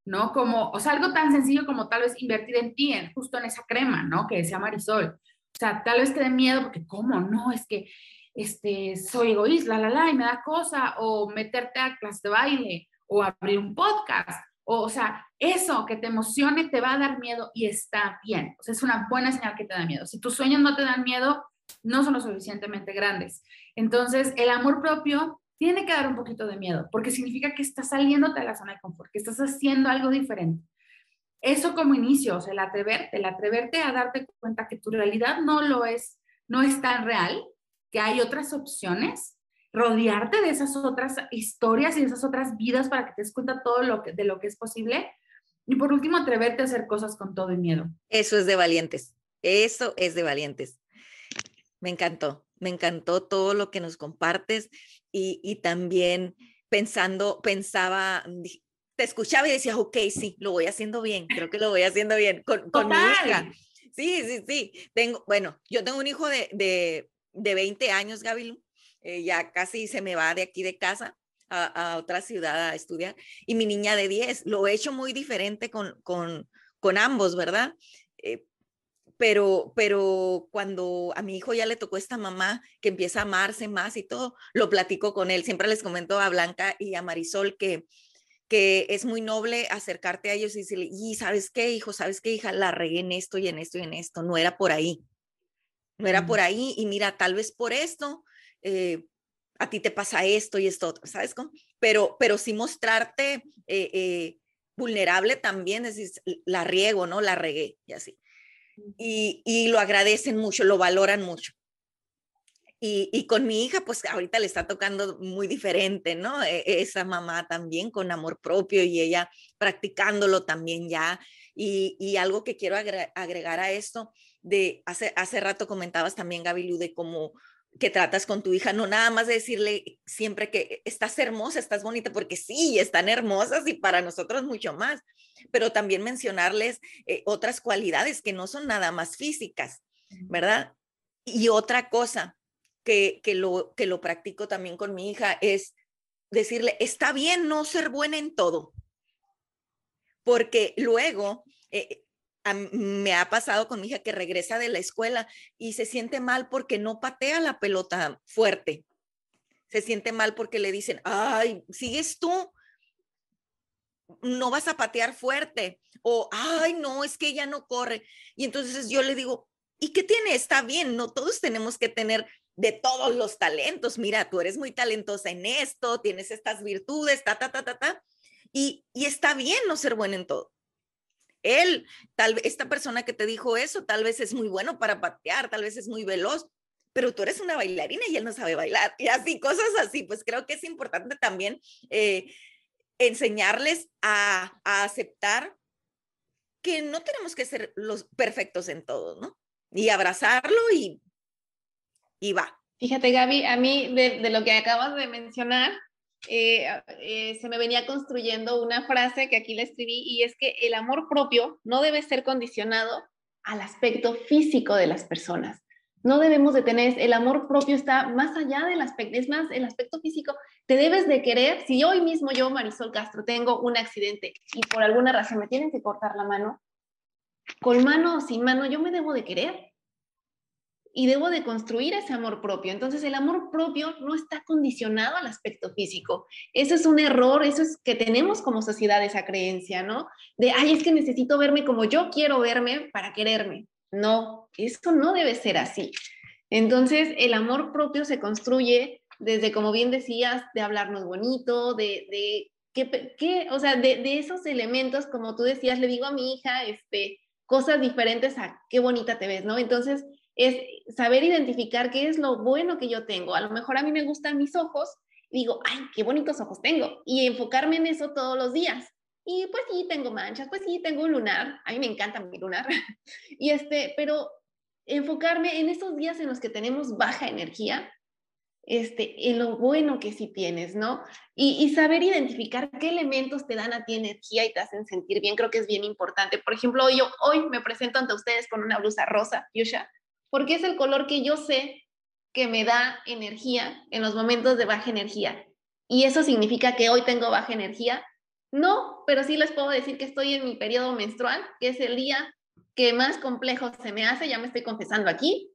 ¿No? Como, o sea, algo tan sencillo como tal vez invertir en ti, en, justo en esa crema, ¿no? Que decía Marisol. O sea, tal vez te dé miedo porque, ¿cómo? No, es que este, soy egoísta, la, la, la, y me da cosa, o meterte a clase de baile, o abrir un podcast, o, o sea, eso que te emocione te va a dar miedo y está bien. O sea, es una buena señal que te da miedo. Si tus sueños no te dan miedo, no son lo suficientemente grandes. Entonces, el amor propio tiene que dar un poquito de miedo, porque significa que estás saliéndote de la zona de confort, que estás haciendo algo diferente. Eso como inicio, o sea, el atreverte, el atreverte a darte cuenta que tu realidad no lo es, no es tan real, que hay otras opciones, rodearte de esas otras historias y esas otras vidas para que te des cuenta todo lo que, de lo que es posible. Y por último, atreverte a hacer cosas con todo el miedo. Eso es de valientes. Eso es de valientes. Me encantó, me encantó todo lo que nos compartes y, y también pensando, pensaba, te escuchaba y decía, ok, sí, lo voy haciendo bien, creo que lo voy haciendo bien con, con mi hija. Sí, sí, sí. Tengo, bueno, yo tengo un hijo de, de, de 20 años, Gaby, eh, ya casi se me va de aquí de casa a, a, otra ciudad a estudiar, y mi niña de 10, lo he hecho muy diferente con, con, con ambos, ¿verdad? Eh, pero, pero cuando a mi hijo ya le tocó esta mamá que empieza a amarse más y todo, lo platico con él. Siempre les comento a Blanca y a Marisol que que es muy noble acercarte a ellos y decirle, y sabes qué, hijo, sabes qué, hija, la regué en esto y en esto y en esto, no era por ahí, no era por ahí, y mira, tal vez por esto, eh, a ti te pasa esto y esto ¿sabes cómo? Pero, pero sí mostrarte eh, eh, vulnerable también, es decir, la riego, ¿no? La regué y así. Y, y lo agradecen mucho, lo valoran mucho. Y, y, con mi hija, pues ahorita le está tocando muy diferente, ¿no? E, esa mamá también con amor propio y ella practicándolo también ya. Y, y algo que quiero agregar a esto, de hace, hace rato comentabas también, Gaby de cómo que tratas con tu hija, no nada más de decirle siempre que estás hermosa, estás bonita, porque sí, están hermosas y para nosotros mucho más, pero también mencionarles eh, otras cualidades que no son nada más físicas, ¿verdad? Y otra cosa, que, que, lo, que lo practico también con mi hija es decirle, está bien no ser buena en todo, porque luego eh, me ha pasado con mi hija que regresa de la escuela y se siente mal porque no patea la pelota fuerte. Se siente mal porque le dicen, ay, sigues tú, no vas a patear fuerte. O, ay, no, es que ella no corre. Y entonces yo le digo, ¿y qué tiene? Está bien, no todos tenemos que tener de todos los talentos. Mira, tú eres muy talentosa en esto, tienes estas virtudes, ta, ta, ta, ta, ta. Y, y está bien no ser bueno en todo. Él, tal vez, esta persona que te dijo eso, tal vez es muy bueno para patear, tal vez es muy veloz, pero tú eres una bailarina y él no sabe bailar. Y así, cosas así. Pues creo que es importante también eh, enseñarles a, aceptar que no tenemos que ser los perfectos en todo, ¿no? Y abrazarlo y y va. Fíjate, Gaby, a mí de, lo que acabas de mencionar, eh, eh, se me venía construyendo una frase que aquí la escribí y es que el amor propio no debe ser condicionado al aspecto físico de las personas. No debemos de tener, el amor propio está más allá del aspecto, aspecto físico. Te debes de querer, si hoy mismo yo, Marisol Castro, tengo un accidente y por alguna razón me tienen que cortar la mano, con mano o sin mano, yo me debo de querer y debo de construir ese amor propio. Entonces el amor propio no está condicionado al aspecto físico. Eso es un error, eso es que tenemos como sociedad esa creencia, ¿no? De, ay, es que necesito verme como yo quiero verme para quererme. No, eso no debe ser así. Entonces el amor propio se construye desde, como bien decías, de hablarnos bonito, de, de que, o sea, de, de esos elementos, como tú decías, le digo a mi hija, este, cosas diferentes a qué bonita te ves, ¿no? Entonces, es saber identificar qué es lo bueno que yo tengo. A lo mejor a mí me gustan mis ojos, digo, ay, qué bonitos ojos tengo, y enfocarme en eso todos los días. Y pues sí, tengo manchas, pues sí, tengo un lunar, a mí me encanta mi lunar, y este, pero enfocarme en esos días en los que tenemos baja energía, este, en lo bueno que sí tienes, ¿no? Y, saber identificar qué elementos te dan a ti energía y te hacen sentir bien, creo que es bien importante. Por ejemplo, yo hoy me presento ante ustedes con una blusa rosa, Yusha, porque es el color que yo sé que me da energía en los momentos de baja energía. ¿Y eso significa que hoy tengo baja energía? No, pero sí les puedo decir que estoy en mi periodo menstrual, que es el día que más complejo se me hace, ya me estoy confesando aquí.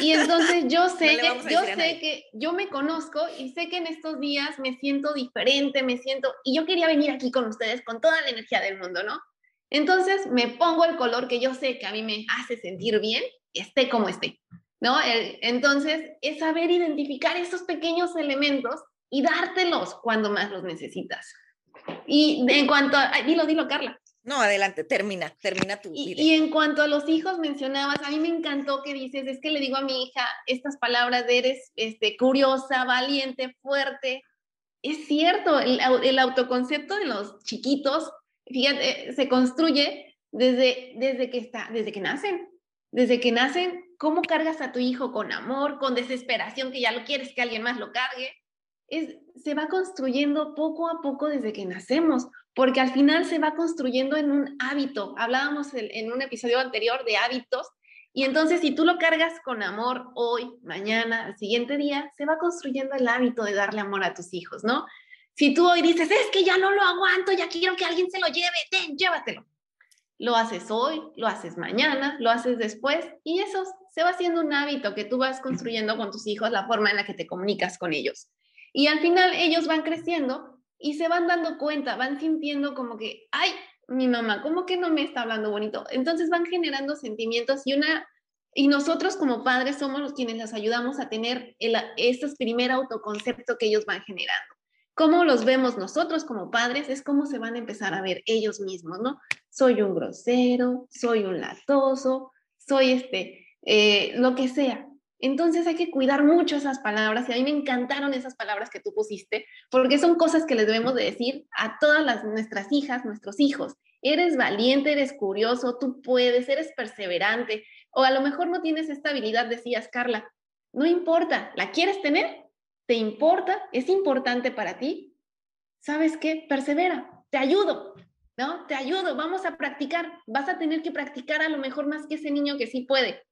Y entonces yo sé, yo sé que yo me conozco y sé que en estos días me siento diferente, me siento, y yo quería venir aquí con ustedes con toda la energía del mundo, ¿no? Entonces me pongo el color que yo sé que a mí me hace sentir bien esté como esté, ¿no? Entonces, es saber identificar esos pequeños elementos y dártelos cuando más los necesitas. Y en cuanto a, dilo, dilo, Carla. No, adelante, termina, termina tu y, y, en cuanto a los hijos mencionabas, a mí me encantó que dices, es que le digo a mi hija estas palabras de eres este, curiosa, valiente, fuerte. Es cierto, el, el autoconcepto de los chiquitos, fíjate, se construye desde, desde que está, desde que nacen. Desde que nacen, ¿cómo cargas a tu hijo con amor, con desesperación, que ya lo quieres que alguien más lo cargue? Es, se va construyendo poco a poco desde que nacemos porque al final se va construyendo en un hábito. Hablábamos en un episodio anterior de hábitos, y entonces si tú lo cargas con amor hoy, mañana, al siguiente día, se va construyendo el hábito de darle amor a tus hijos, ¿no? Si tú hoy dices, es que ya no lo aguanto, ya quiero que alguien se lo lleve, ten, llévatelo. Lo haces hoy, lo haces mañana, lo haces después, y eso se va haciendo un hábito que tú vas construyendo con tus hijos, la forma en la que te comunicas con ellos. Y al final ellos van creciendo y se van dando cuenta, van sintiendo como que, ay, mi mamá, ¿cómo que no me está hablando bonito? Entonces van generando sentimientos y una, y nosotros como padres somos los quienes les ayudamos a tener el, este primer autoconcepto que ellos van generando. Cómo los vemos nosotros como padres es cómo se van a empezar a ver ellos mismos, ¿no? Soy un grosero, soy un latoso, soy este, eh, lo que sea. Entonces hay que cuidar mucho esas palabras y a mí me encantaron esas palabras que tú pusiste porque son cosas que les debemos de decir a todas las, nuestras hijas, nuestros hijos. Eres valiente, eres curioso, tú puedes, eres perseverante o a lo mejor no tienes esta habilidad, decías Carla. No importa, ¿la quieres tener? ¿Te importa? ¿Es importante para ti? ¿Sabes qué? Persevera, te ayudo, ¿no? Te ayudo, vamos a practicar. Vas a tener que practicar a lo mejor más que ese niño que sí puede.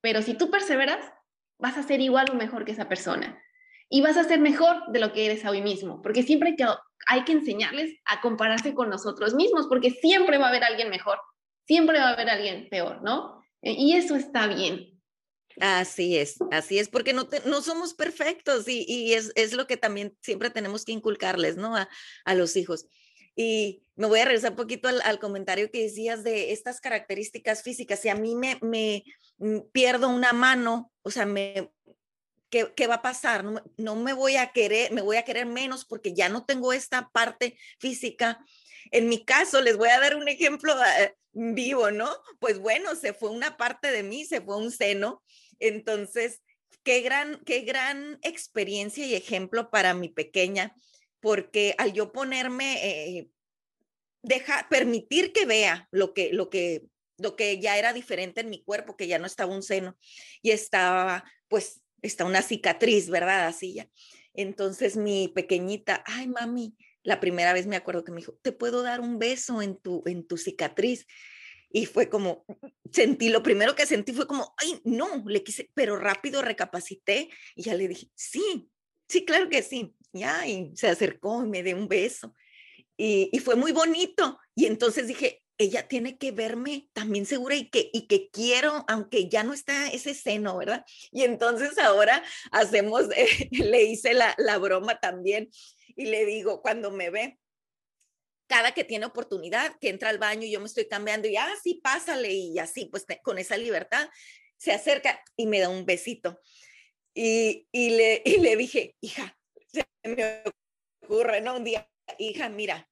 Pero si tú perseveras, vas a ser igual o mejor que esa persona. Y vas a ser mejor de lo que eres hoy mismo, porque siempre hay que, hay que enseñarles a compararse con nosotros mismos, porque siempre va a haber alguien mejor, siempre va a haber alguien peor, ¿no? E, y eso está bien. Así es, así es, porque no, no somos perfectos y, y es, es, lo que también siempre tenemos que inculcarles, ¿no? A, a los hijos. Y me voy a regresar un poquito al, comentario que decías de estas características físicas. Si a mí me, me, Mm, pierdo una mano, o sea, ¿qué, ¿qué, va a pasar? No, no, me voy a querer, me voy a querer menos porque ya no tengo esta parte física. En mi caso, les voy a dar un ejemplo eh, vivo, ¿no? Pues bueno, se fue una parte de mí, se fue un seno. Entonces, qué gran, qué gran experiencia y ejemplo para mi pequeña, porque al yo ponerme, eh, deja, permitir que vea lo que, lo que lo que ya era diferente en mi cuerpo, que ya no estaba un seno y estaba, pues, está una cicatriz, ¿verdad? Así ya. Entonces mi pequeñita, ay, mami, la primera vez me acuerdo que me dijo, ¿te puedo dar un beso en tu, en tu cicatriz? Y fue como, sentí, lo primero que sentí fue como, ay, no, le quise, pero rápido recapacité y ya le dije, sí, sí, claro que sí. Ya, y se acercó y me dio un beso. Y, y fue muy bonito. Y entonces dije, ella tiene que verme también segura y que, y que quiero, aunque ya no está ese seno, ¿verdad? Y entonces ahora hacemos, eh, le hice la, la broma también y le digo, cuando me ve, cada que tiene oportunidad, que entra al baño y yo me estoy cambiando y, ah, pásale y así, pues con esa libertad, se acerca y me da un besito. Y, y, le, y le dije, hija, se me ocurre, ¿no? Un día, hija, mira,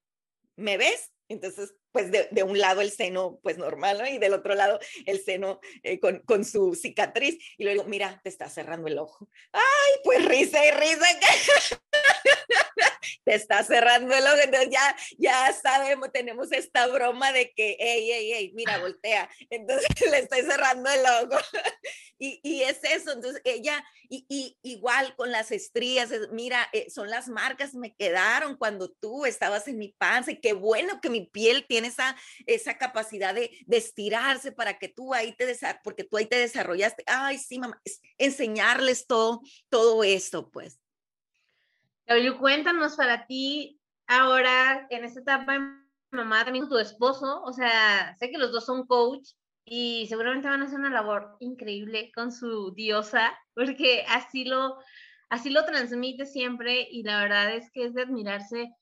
¿me ves? Entonces pues de, de, un lado el seno pues normal ¿no? y del otro lado el seno eh, con, con, su cicatriz y le digo, mira, te está cerrando el ojo. Ay, pues risa y risa. te está cerrando el ojo, entonces ya, ya sabemos, tenemos esta broma de que, hey, hey, hey, mira, voltea. Entonces le estoy cerrando el ojo. y, y es eso, entonces ella, y, y, igual con las estrías, mira, eh, son las marcas me quedaron cuando tú estabas en mi panza y qué bueno que mi piel tiene esa, esa capacidad de, de estirarse para que tú ahí te, porque tú ahí te desarrollaste. Ay, sí, mamá, enseñarles todo, todo esto, pues. Gabriel, cuéntanos para ti ahora en esta etapa mamá, también tu esposo, o sea, sé que los dos son coach y seguramente van a hacer una labor increíble con su diosa, porque así lo, así lo transmite siempre y la verdad es que es de admirarse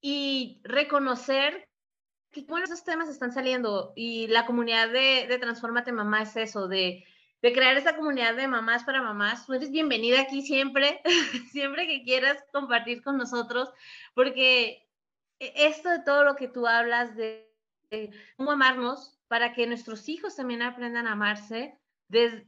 y reconocer que bueno, esos temas están saliendo y la comunidad de, de Transformate Mamá es eso, de, de crear esa comunidad de mamás para mamás. Tú eres bienvenida aquí siempre, siempre que quieras compartir con nosotros, porque e, esto de todo lo que tú hablas de, cómo amarnos para que nuestros hijos también aprendan a amarse,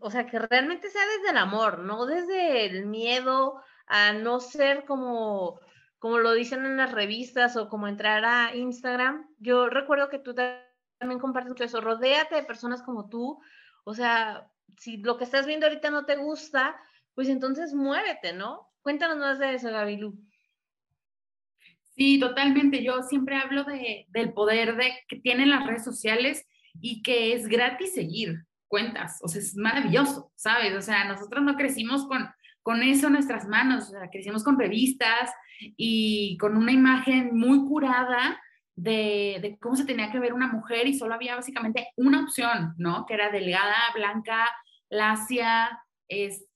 o sea, que realmente sea desde el amor, no desde el miedo a no ser como, como lo dicen en las revistas o como entrar a Instagram. Yo recuerdo que tú también compartes mucho eso, rodéate de personas como tú, o sea, si lo que estás viendo ahorita no te gusta, pues entonces muévete, ¿no? Cuéntanos más de eso, Gabilú. Sí, totalmente. Yo siempre hablo de, del poder de, que tienen las redes sociales y que es gratis seguir cuentas. O sea, es maravilloso, ¿sabes? O sea, nosotros no crecimos con, con eso en nuestras manos, crecimos con revistas y con una imagen muy curada de, cómo se tenía que ver una mujer y solo había básicamente una opción, ¿no? Que era delgada, blanca, lacia,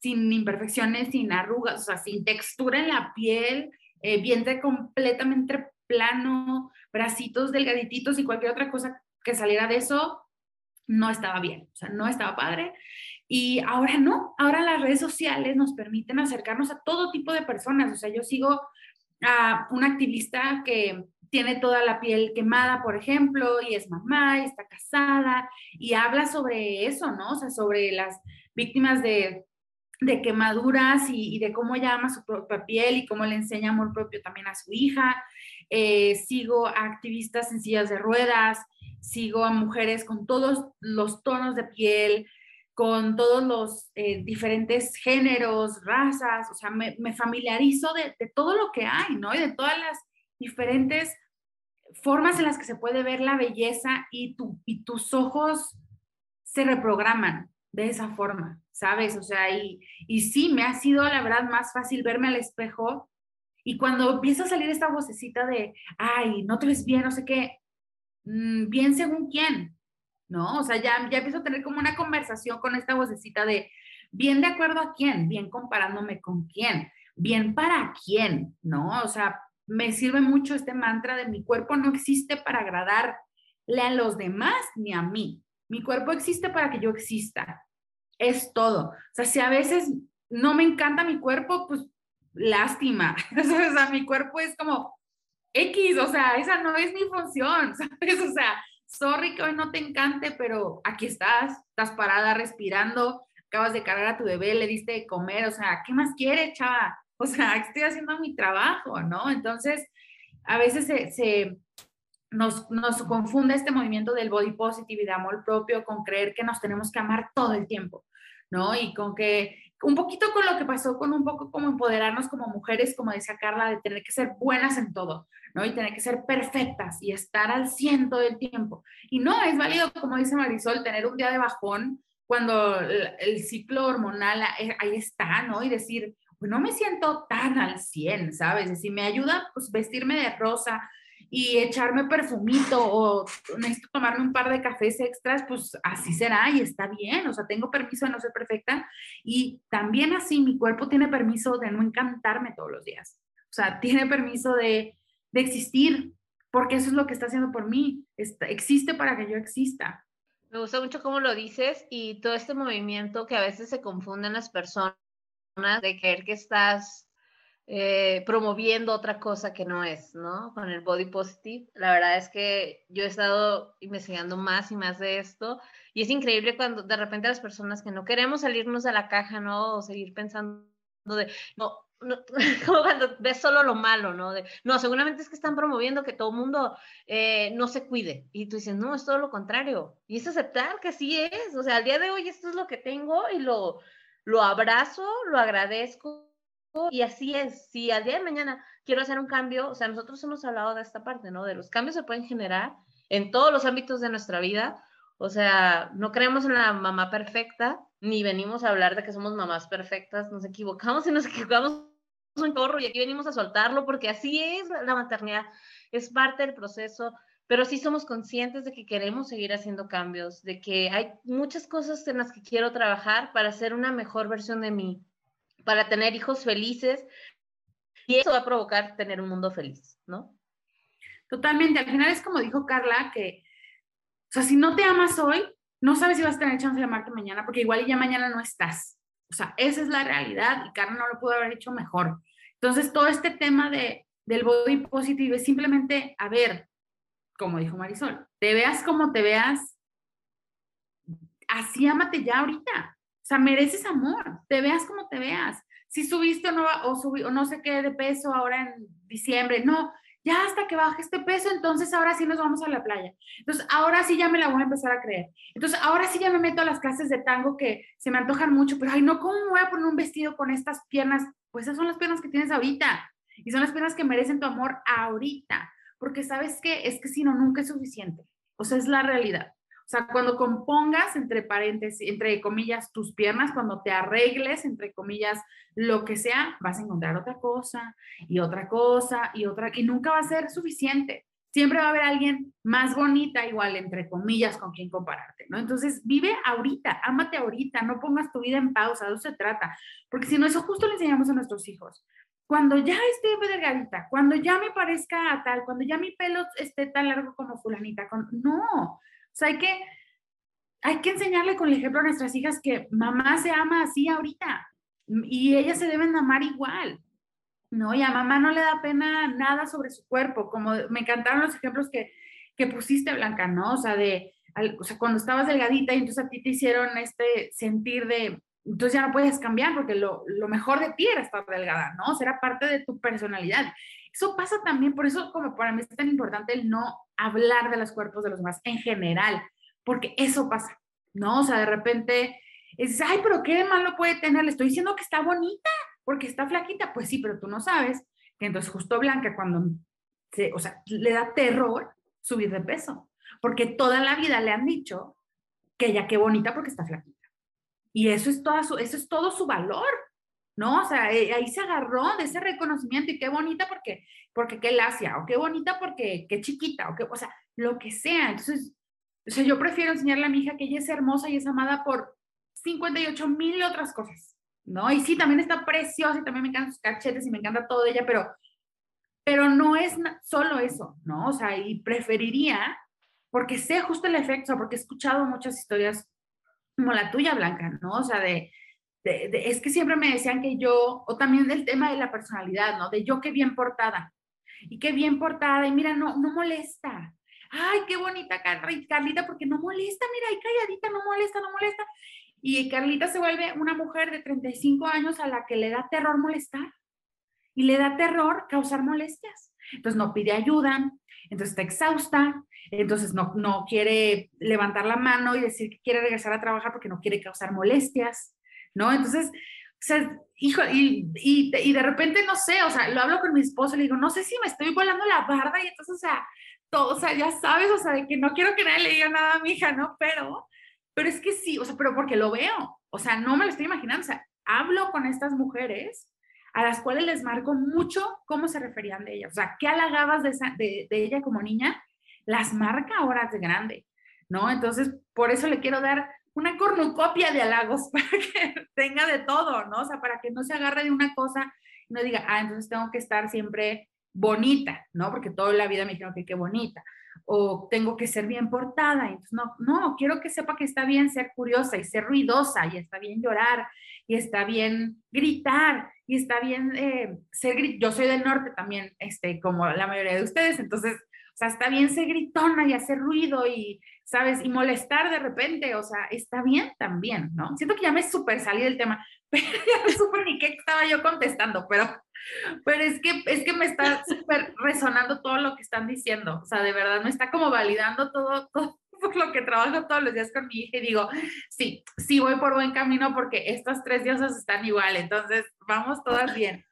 sin imperfecciones, sin arrugas, o sea, sin textura en la piel, eh, vientre completamente plano, bracitos delgadititos y cualquier otra cosa que saliera de eso, no estaba bien, o sea, no estaba padre. Y ahora no, ahora las redes sociales nos permiten acercarnos a todo tipo de personas. O sea, yo sigo a una activista que tiene toda la piel quemada, por ejemplo, y es mamá, y está casada, y habla sobre eso, ¿no? O sea, sobre las víctimas de, de quemaduras y, de cómo ella ama su propia piel y cómo le enseña amor propio también a su hija. Eh, sigo a activistas en sillas de ruedas, sigo a mujeres con todos los tonos de piel, con todos los eh, diferentes géneros, razas, o sea, me, familiarizo de, de, todo lo que hay, ¿no? Y de todas las diferentes formas en las que se puede ver la belleza y, tu, y tus ojos se reprograman de esa forma, ¿sabes? O sea, y, y sí, me ha sido la verdad más fácil verme al espejo y cuando empieza a salir esta vocecita de, ay, no te ves bien, no sé qué, mm, bien según quién, ¿no? O sea, ya, ya empiezo a tener como una conversación con esta vocecita de, bien de acuerdo a quién, bien comparándome con quién, bien para quién, ¿no? O sea, me sirve mucho este mantra de mi cuerpo no existe para agradarle a los demás ni a mí. Mi cuerpo existe para que yo exista. Es todo. O sea, si a veces no me encanta mi cuerpo, pues lástima. o sea, mi cuerpo es como X, o sea, esa no es mi función, ¿sabes? O sea, sorry que hoy no te encante, pero aquí estás, estás parada respirando, acabas de cargar a tu bebé, le diste de comer, o sea, ¿qué más quiere, chava? O sea, estoy haciendo mi trabajo, ¿no? Entonces, a veces se, nos, confunde este movimiento del body positive y de amor propio con creer que nos tenemos que amar todo el tiempo, ¿no? Y con que un poquito con lo que pasó con un poco como empoderarnos como mujeres, como decía Carla, de tener que ser buenas en todo, ¿no? Y tener que ser perfectas y estar al ciento del tiempo. Y no, es válido, como dice Marisol, tener un día de bajón cuando el, el ciclo hormonal eh, ahí está, ¿no? Y decir, no me siento tan al 100, ¿sabes? Si me ayuda, pues vestirme de rosa y echarme perfumito o necesito tomarme un par de cafés extras, pues así será y está bien, o sea, tengo permiso de no ser perfecta y también así mi cuerpo tiene permiso de no encantarme todos los días, o sea, tiene permiso de, de existir, porque eso es lo que está haciendo por mí, existe para que yo exista. Me gusta mucho cómo lo dices y todo este movimiento que a veces se confunden las personas de creer que estás eh, promoviendo otra cosa que no es, ¿no? Con el body positive. La verdad es que yo he estado investigando más y más de esto y es increíble cuando de repente las personas que no queremos salirnos de la caja, ¿no? O seguir pensando de, no, no, como cuando ves solo lo malo, ¿no? De, no, seguramente es que están promoviendo que todo el mundo eh, no se cuide. Y tú dices, no, es todo lo contrario. Y es aceptar que sí es. O sea, al día de hoy esto es lo que tengo y lo, lo abrazo, lo agradezco y así es. Si al día de mañana quiero hacer un cambio, o sea, nosotros hemos hablado de esta parte, ¿no? De los cambios se pueden generar en todos los ámbitos de nuestra vida. O sea, no creemos en la mamá perfecta, ni venimos a hablar de que somos mamás perfectas, nos equivocamos y nos equivocamos un chorro y aquí venimos a soltarlo porque así es la maternidad, es parte del proceso pero sí somos conscientes de que queremos seguir haciendo cambios, de que hay muchas cosas en las que quiero trabajar para ser una mejor versión de mí, para tener hijos felices, y eso va a provocar tener un mundo feliz, ¿no? Totalmente, al final es como dijo Carla, que, o sea, si no te amas hoy, no sabes si vas a tener chance de amarte mañana, porque igual ya mañana no estás. O sea, esa es la realidad y Carla no lo pudo haber hecho mejor. Entonces, todo este tema de, del body positive es simplemente, a ver, como dijo Marisol, te veas como te veas, así ámate ya ahorita. O sea, mereces amor, te veas como te veas. Si subiste o no, o, subí, o no sé qué de peso ahora en diciembre, no, ya hasta que baje este peso, entonces ahora sí nos vamos a la playa. Entonces, ahora sí ya me la voy a empezar a creer. Entonces, ahora sí ya me meto a las clases de tango que se me antojan mucho, pero ay, no, ¿cómo me voy a poner un vestido con estas piernas? Pues esas son las piernas que tienes ahorita y son las piernas que merecen tu amor ahorita, porque sabes que es que si no, nunca es suficiente. O sea, es la realidad. O sea, cuando compongas, entre paréntesis, entre comillas, tus piernas, cuando te arregles, entre comillas, lo que sea, vas a encontrar otra cosa y otra cosa y otra, y nunca va a ser suficiente. Siempre va a haber alguien más bonita, igual, entre comillas, con quien compararte, ¿no? Entonces, vive ahorita, ámate ahorita, no pongas tu vida en pausa, de eso se trata. Porque si no, eso justo le enseñamos a nuestros hijos. Cuando ya esté delgadita, cuando ya me parezca tal, cuando ya mi pelo esté tan largo como fulanita, con... no, o sea, hay que, hay que enseñarle con el ejemplo a nuestras hijas que mamá se ama así ahorita y ellas se deben amar igual. No, y a mamá no le da pena nada sobre su cuerpo, como me encantaron los ejemplos que, que pusiste, Blanca, ¿no? O sea, de, o sea, cuando estabas delgadita y entonces a ti te hicieron este sentir de, entonces ya no puedes cambiar porque lo, lo mejor de ti era estar delgada, ¿no? Era parte de tu personalidad. Eso pasa también, por eso como para mí es tan importante el no hablar de los cuerpos de los demás en general, porque eso pasa, ¿no? O sea, de repente es, ay, pero qué malo puede tener, le estoy diciendo que está bonita, porque está flaquita, pues sí, pero tú no sabes que entonces justo Blanca cuando, se, o sea, le da terror subir de peso, porque toda la vida le han dicho que ella qué bonita porque está flaquita. Y eso es, toda su, eso es todo su valor, ¿no? O sea, eh, ahí se agarró de ese reconocimiento y qué bonita porque, porque qué lacia, o qué bonita porque qué chiquita, o qué, o sea, lo que sea. Entonces, o sea, yo prefiero enseñarle a mi hija que ella es hermosa y es amada por 58 mil otras cosas, ¿no? Y sí, también está preciosa y también me encantan sus cachetes y me encanta todo de ella, pero, pero no es solo eso, ¿no? O sea, y preferiría, porque sé justo el efecto, porque he escuchado muchas historias como la tuya, Blanca, ¿no? O sea, de, es que siempre me decían que yo, o también del tema de la personalidad, ¿no? De yo qué bien portada. Y qué bien portada, y mira, no, no molesta. Ay, qué bonita Carlita, porque no molesta, mira, ahí calladita, no molesta, no molesta. Y Carlita se vuelve una mujer de 35 años a la que le da terror molestar. Y le da terror causar molestias. Entonces no pide ayuda, entonces está exhausta, entonces no, no quiere levantar la mano y decir que quiere regresar a trabajar porque no quiere causar molestias. ¿no? Entonces, o sea, hijo, y, y, de repente, no sé, o sea, lo hablo con mi esposo, le digo, no sé si me estoy volando la barda y entonces, o sea, todo, o sea, ya sabes, o sea, de que no quiero que nadie le diga nada a mi hija, ¿no? Pero, pero es que sí, o sea, pero porque lo veo, o sea, no me lo estoy imaginando, o sea, hablo con estas mujeres a las cuales les marco mucho cómo se referían de ella, o sea, qué halagabas de, de, de ella como niña, las marca ahora de grande, ¿no? Entonces, por eso le quiero dar una cornucopia de halagos para que tenga de todo, ¿no? O sea, para que no se agarre de una cosa y no diga, ah, entonces tengo que estar siempre bonita, ¿no? Porque toda la vida me dijeron que qué bonita. O tengo que ser bien portada. Entonces, no, no, quiero que sepa que está bien ser curiosa y ser ruidosa y está bien llorar y está bien gritar y está bien eh, ser, yo soy del norte también, este, como la mayoría de ustedes, entonces, o sea, está bien ser gritona y hacer ruido y ¿sabes? Y molestar de repente, o sea, está bien también, ¿no? Siento que ya me súper salí del tema, pero ya no supe ni qué estaba yo contestando, pero, pero es, que, es que me está súper resonando todo lo que están diciendo, o sea, de verdad me está como validando todo, todo lo que trabajo todos los días con mi hija y digo, sí, sí voy por buen camino porque estas tres diosas están igual, entonces vamos todas bien.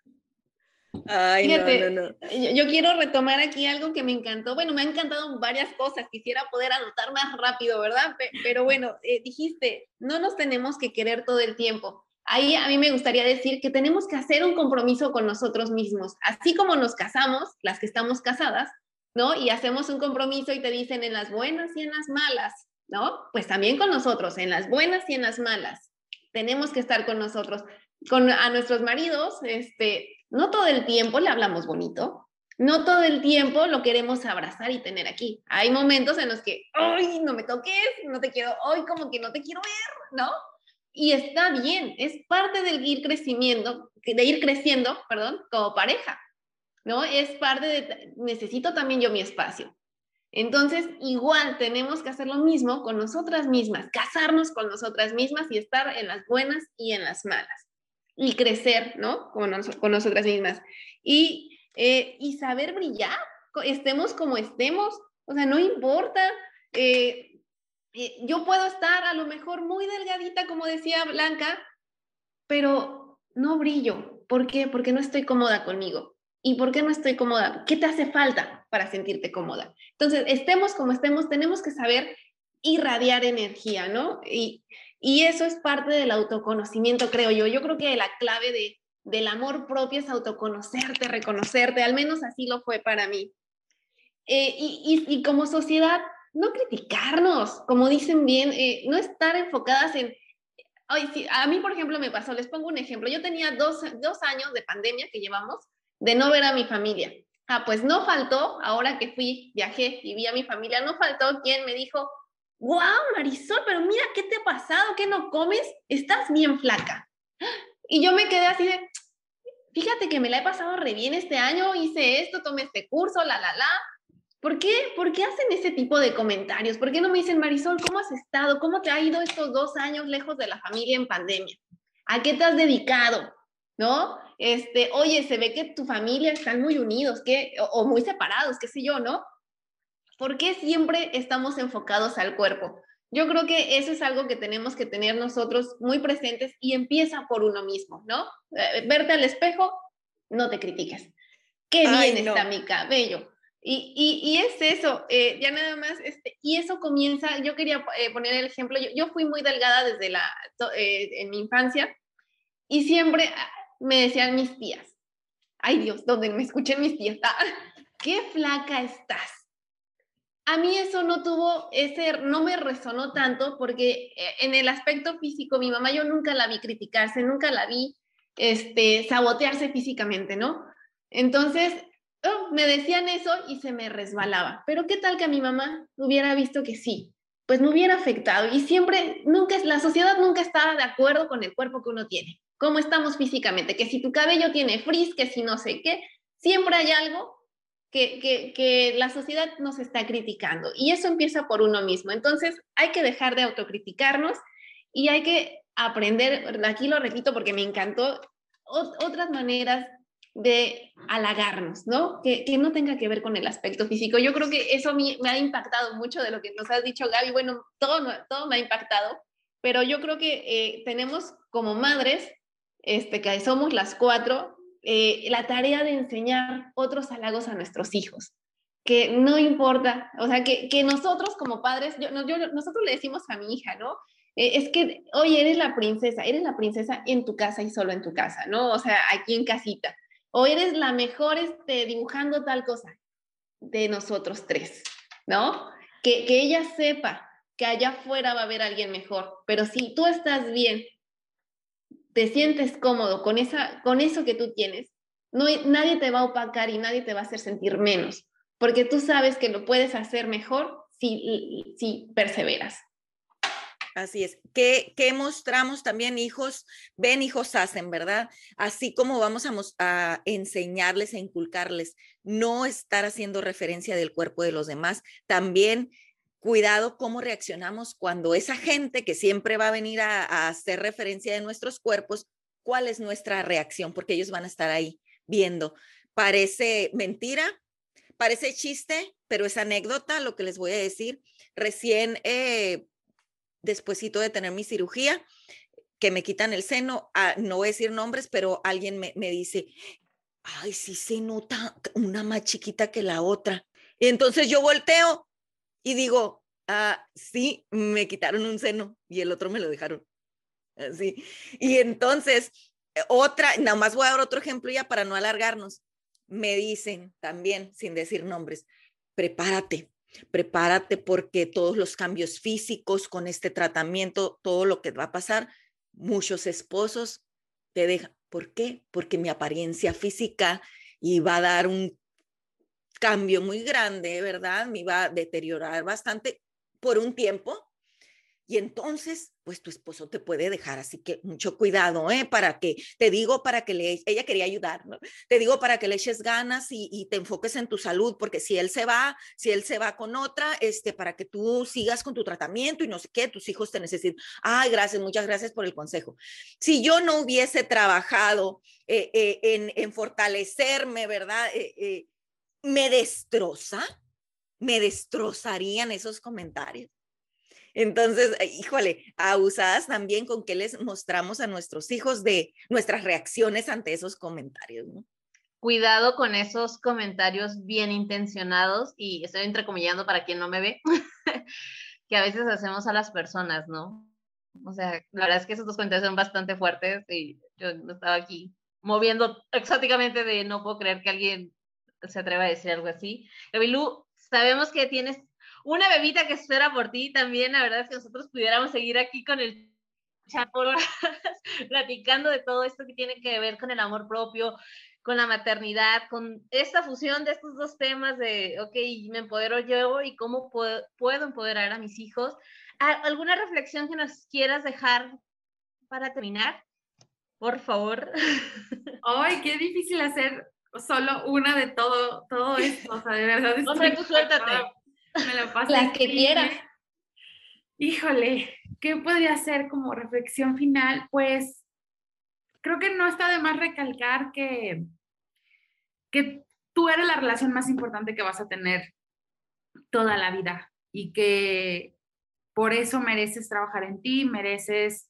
Ay, Fíjate, no, no, no. Yo, quiero retomar aquí algo que me encantó. Bueno, me han encantado varias cosas. Quisiera poder anotar más rápido, ¿verdad? Pero bueno, eh, dijiste, no nos tenemos que querer todo el tiempo. Ahí a mí me gustaría decir que tenemos que hacer un compromiso con nosotros mismos. Así como nos casamos, las que estamos casadas, ¿no? Y hacemos un compromiso y te dicen en las buenas y en las malas, ¿no? Pues también con nosotros, en las buenas y en las malas. Tenemos que estar con nosotros. Con a nuestros maridos, este, no todo el tiempo le hablamos bonito, no todo el tiempo lo queremos abrazar y tener aquí. Hay momentos en los que, ay, no me toques, no te quiero, hoy como que no te quiero ver, ¿no? Y está bien, es parte del ir creciendo, de ir creciendo, perdón, como pareja, ¿no? Es parte de, necesito también yo mi espacio. Entonces, igual tenemos que hacer lo mismo con nosotras mismas, casarnos con nosotras mismas y estar en las buenas y en las malas. Y crecer, ¿no? Con, nosotras mismas. Y, eh, y saber brillar, estemos como estemos, o sea, no importa. Eh, eh, yo puedo estar a lo mejor muy delgadita, como decía Blanca, pero no brillo. ¿Por qué? Porque no estoy cómoda conmigo. ¿Y por qué no estoy cómoda? ¿Qué te hace falta para sentirte cómoda? Entonces, estemos como estemos, tenemos que saber irradiar energía, ¿no? Y, y eso es parte del autoconocimiento, creo yo. Yo creo que la clave de, del amor propio es autoconocerte, reconocerte, al menos así lo fue para mí. Eh, y, y, como sociedad, no criticarnos, como dicen bien, eh, no estar enfocadas en... Ay, sí, a mí, por ejemplo, me pasó, les pongo un ejemplo. Yo tenía dos, dos años de pandemia que llevamos de no ver a mi familia. Ah, pues no faltó, ahora que fui, viajé y vi a mi familia, no faltó quien me dijo, wow, Marisol, pero mira, ¿qué te ha pasado? ¿Qué no comes? Estás bien flaca. Y yo me quedé así de, fíjate que me la he pasado re bien este año, hice esto, tomé este curso, la, la, la. ¿Por qué? ¿Por qué hacen ese tipo de comentarios? ¿Por qué no me dicen, Marisol, ¿cómo has estado? ¿Cómo te ha ido estos dos años lejos de la familia en pandemia? ¿A qué te has dedicado? ¿no? Este, oye, se ve que tu familia están muy unidos, que, o, muy separados, qué sé yo, ¿no? ¿Por qué siempre estamos enfocados al cuerpo? Yo creo que eso es algo que tenemos que tener nosotros muy presentes y empieza por uno mismo, ¿no? Eh, verte al espejo, no te critiques. Qué bien está mi cabello. Y, y, es eso, eh, ya nada más, este, y eso comienza, yo quería eh, poner el ejemplo, yo, yo, fui muy delgada desde la, en mi infancia y siempre me decían mis tías, ay Dios, donde me escuchen mis tías, ah, qué flaca estás. A mí eso no tuvo ese, no me resonó tanto porque eh, en el aspecto físico, mi mamá yo nunca la vi criticarse, nunca la vi este, sabotearse físicamente, ¿no? Entonces, oh, me decían eso y se me resbalaba. Pero ¿qué tal que a mi mamá hubiera visto que sí? Pues me hubiera afectado y siempre, nunca, la sociedad nunca estaba de acuerdo con el cuerpo que uno tiene cómo estamos físicamente, que si tu cabello tiene frizz, que si no sé qué, siempre hay algo que, la sociedad nos está criticando y eso empieza por uno mismo. Entonces hay que dejar de autocriticarnos y hay que aprender, aquí lo repito porque me encantó, otras maneras de halagarnos, ¿no? Que, que, no tenga que ver con el aspecto físico. Yo creo que eso me, me ha impactado mucho de lo que nos has dicho, Gaby. Bueno, todo, todo me ha impactado, pero yo creo que eh, tenemos como madres este, que somos las cuatro, eh, la tarea de enseñar otros halagos a nuestros hijos. Que no importa, o sea, que, que nosotros como padres, yo, yo, nosotros le decimos a mi hija, ¿no? Eh, es que, oye, eres la princesa, eres la princesa en tu casa y solo en tu casa, ¿no? O sea, aquí en casita. O eres la mejor este, dibujando tal cosa de nosotros tres, ¿no? Que, que ella sepa que allá afuera va a haber alguien mejor, pero si tú estás bien te sientes cómodo con, esa, con eso que tú tienes, no, nadie te va a opacar y nadie te va a hacer sentir menos, porque tú sabes que lo puedes hacer mejor si, si perseveras. Así es. ¿Qué, ¿Qué, mostramos también, hijos? Ven, hijos hacen, ¿verdad? Así como vamos a, a, enseñarles, a inculcarles, no estar haciendo referencia del cuerpo de los demás, también cuidado cómo reaccionamos cuando esa gente que siempre va a venir a, hacer referencia de nuestros cuerpos, cuál es nuestra reacción, porque ellos van a estar ahí viendo. Parece mentira, parece chiste, pero es anécdota lo que les voy a decir. Recién, eh, despuésito de tener mi cirugía, que me quitan el seno, ah, no voy a decir nombres, pero alguien me, me dice, ay, sí se nota una más chiquita que la otra. Y entonces yo volteo y digo, ah, sí, me quitaron un seno y el otro me lo dejaron. Así. Y entonces, eh, otra, nada más voy a dar otro ejemplo ya para no alargarnos. Me dicen también, sin decir nombres, prepárate, prepárate porque todos los cambios físicos con este tratamiento, todo lo que va a pasar, muchos esposos te dejan. ¿Por qué? Porque mi apariencia física iba a dar un cambio muy grande, ¿verdad? Me iba a deteriorar bastante por un tiempo. y entonces, pues tu esposo te puede dejar, así que mucho cuidado, ¿eh? Para que, te digo, para que le, ella quería ayudar, ¿no? Te digo para que le eches ganas y, y, te enfoques en tu salud, porque si él se va, si él se va con otra, este, para que tú sigas con tu tratamiento y no sé qué, tus hijos te necesitan. Ay, gracias, muchas gracias por el consejo. Si yo no hubiese trabajado eh, eh, en, en, fortalecerme, ¿verdad? Eh, me destroza, me destrozarían esos comentarios. Entonces, eh, híjole, abusadas también con qué les mostramos a nuestros hijos de nuestras reacciones ante esos comentarios. Cuidado con esos comentarios bien intencionados y estoy entrecomillando para quien no me ve, que a veces hacemos a las personas, ¿no? O sea, la verdad es que esos dos comentarios son bastante fuertes y yo estaba aquí moviendo exóticamente de no puedo creer que alguien se atreva a decir algo así. Gabilú, sabemos que tienes una bebita que espera por ti también. La verdad es que nosotros pudiéramos seguir aquí con el chat platicando de todo esto que tiene que ver con el amor propio, con la maternidad, con esta fusión de estos dos temas de, ok, me empodero yo y cómo puedo, puedo empoderar a mis hijos. ¿Alguna reflexión que nos quieras dejar para terminar? Por favor. Ay, qué difícil hacer solo una de todo, todo esto. O sea, de verdad. Hombre, tú suéltate. Me lo paso. Las que quieras. Híjole, ¿qué podría ser como reflexión final? Pues creo que no está de más recalcar que, que tú eres la relación más importante que vas a tener toda la vida y que por eso mereces trabajar en ti, mereces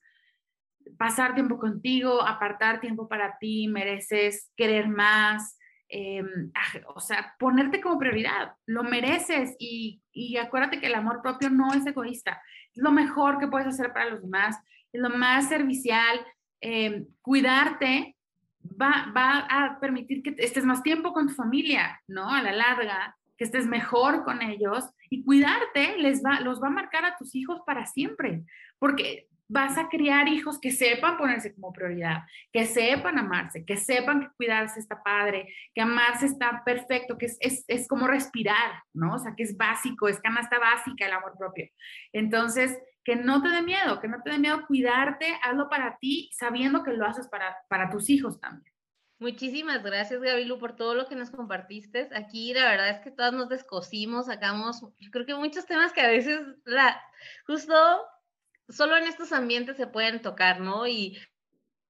pasar tiempo contigo, apartar tiempo para ti, mereces querer más, Em, o sea, ponerte como prioridad, lo mereces y, y, acuérdate que el amor propio no es egoísta, es lo mejor que puedes hacer para los demás, es lo más servicial, em, cuidarte va, va a permitir que estés más tiempo con tu familia, ¿no? A la larga, que estés mejor con ellos y cuidarte les va, los va a marcar a tus hijos para siempre, porque vas a criar hijos que sepan ponerse como prioridad, que sepan amarse, que sepan que cuidarse está padre, que amarse está perfecto, que es, es, como respirar, ¿no? O sea, que es básico, es canasta básica el amor propio. Entonces, que no te dé miedo, que no te dé miedo cuidarte, hazlo para ti, sabiendo que lo haces para, para tus hijos también. Muchísimas gracias, Gabilu, por todo lo que nos compartiste. Aquí la verdad es que todas nos descosimos, sacamos, yo creo que muchos temas que a veces la, justo solo en estos ambientes se pueden tocar, ¿no? Y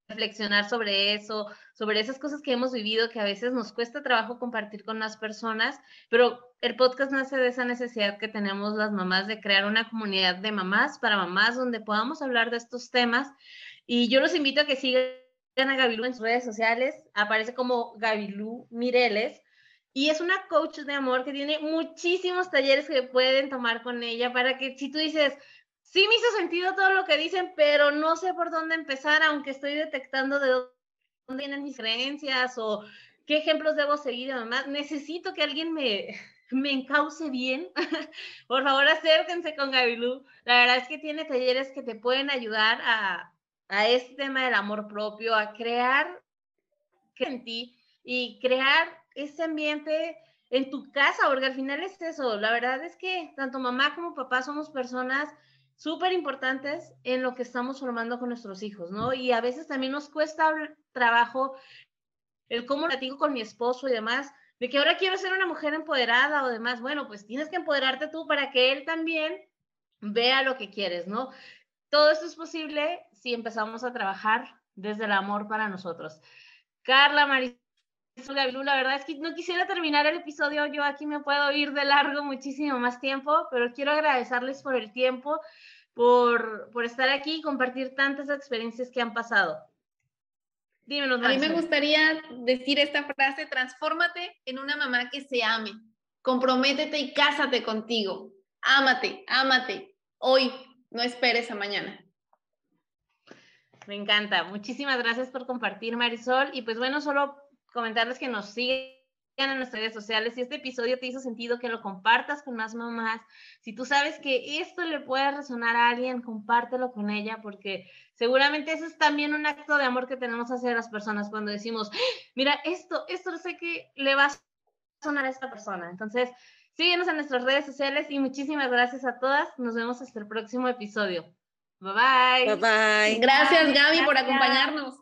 reflexionar sobre eso, sobre esas cosas que hemos vivido que a veces nos cuesta trabajo compartir con las personas, pero el podcast nace de esa necesidad que tenemos las mamás de crear una comunidad de mamás para mamás donde podamos hablar de estos temas. Y yo los invito a que sigan a Gabilú en sus redes sociales, aparece como Gabilú Mireles. Y es una coach de amor que tiene muchísimos talleres que pueden tomar con ella para que si tú dices, sí me hizo sentido todo lo que dicen, pero no sé por dónde empezar, aunque estoy detectando de dónde vienen mis creencias o qué ejemplos debo seguir además. Necesito que alguien me, me encauce bien. por favor, acérquense con Gabilú. La verdad es que tiene talleres que te pueden ayudar a, a este tema del amor propio, a crear en ti y crear ese ambiente en tu casa, porque al final es eso. La verdad es que tanto mamá como papá somos personas súper importantes en lo que estamos formando con nuestros hijos, ¿no? Y a veces también nos cuesta trabajo el cómo platico con mi esposo y demás, de que ahora quiero ser una mujer empoderada o demás. Bueno, pues tienes que empoderarte tú para que él también vea lo que quieres, ¿no? Todo esto es posible si empezamos a trabajar desde el amor para nosotros. Carla, Marisol, La verdad es que no quisiera terminar el episodio, yo aquí me puedo ir de largo muchísimo más tiempo, pero quiero agradecerles por el tiempo por, por estar aquí y compartir tantas experiencias que han pasado. Dímenos, A mí me gustaría decir esta frase, transfórmate en una mamá que se ame, comprométete y cásate contigo, ámate, ámate, hoy, no esperes a mañana. Me encanta, muchísimas gracias por compartir Marisol. Y pues bueno, solo comentarles que nos siguen en nuestras redes sociales. Si este episodio te hizo sentido, que lo compartas con más mamás. Si tú sabes que esto le puede resonar a alguien, compártelo con ella, porque seguramente eso es también un acto de amor que tenemos hacia las personas cuando decimos, mira, esto, esto sé que le va a sonar a esta persona. Entonces, síguenos en nuestras redes sociales y muchísimas gracias a todas. Nos vemos hasta el próximo episodio. Bye bye. Bye bye. Gracias Gaby por acompañarnos.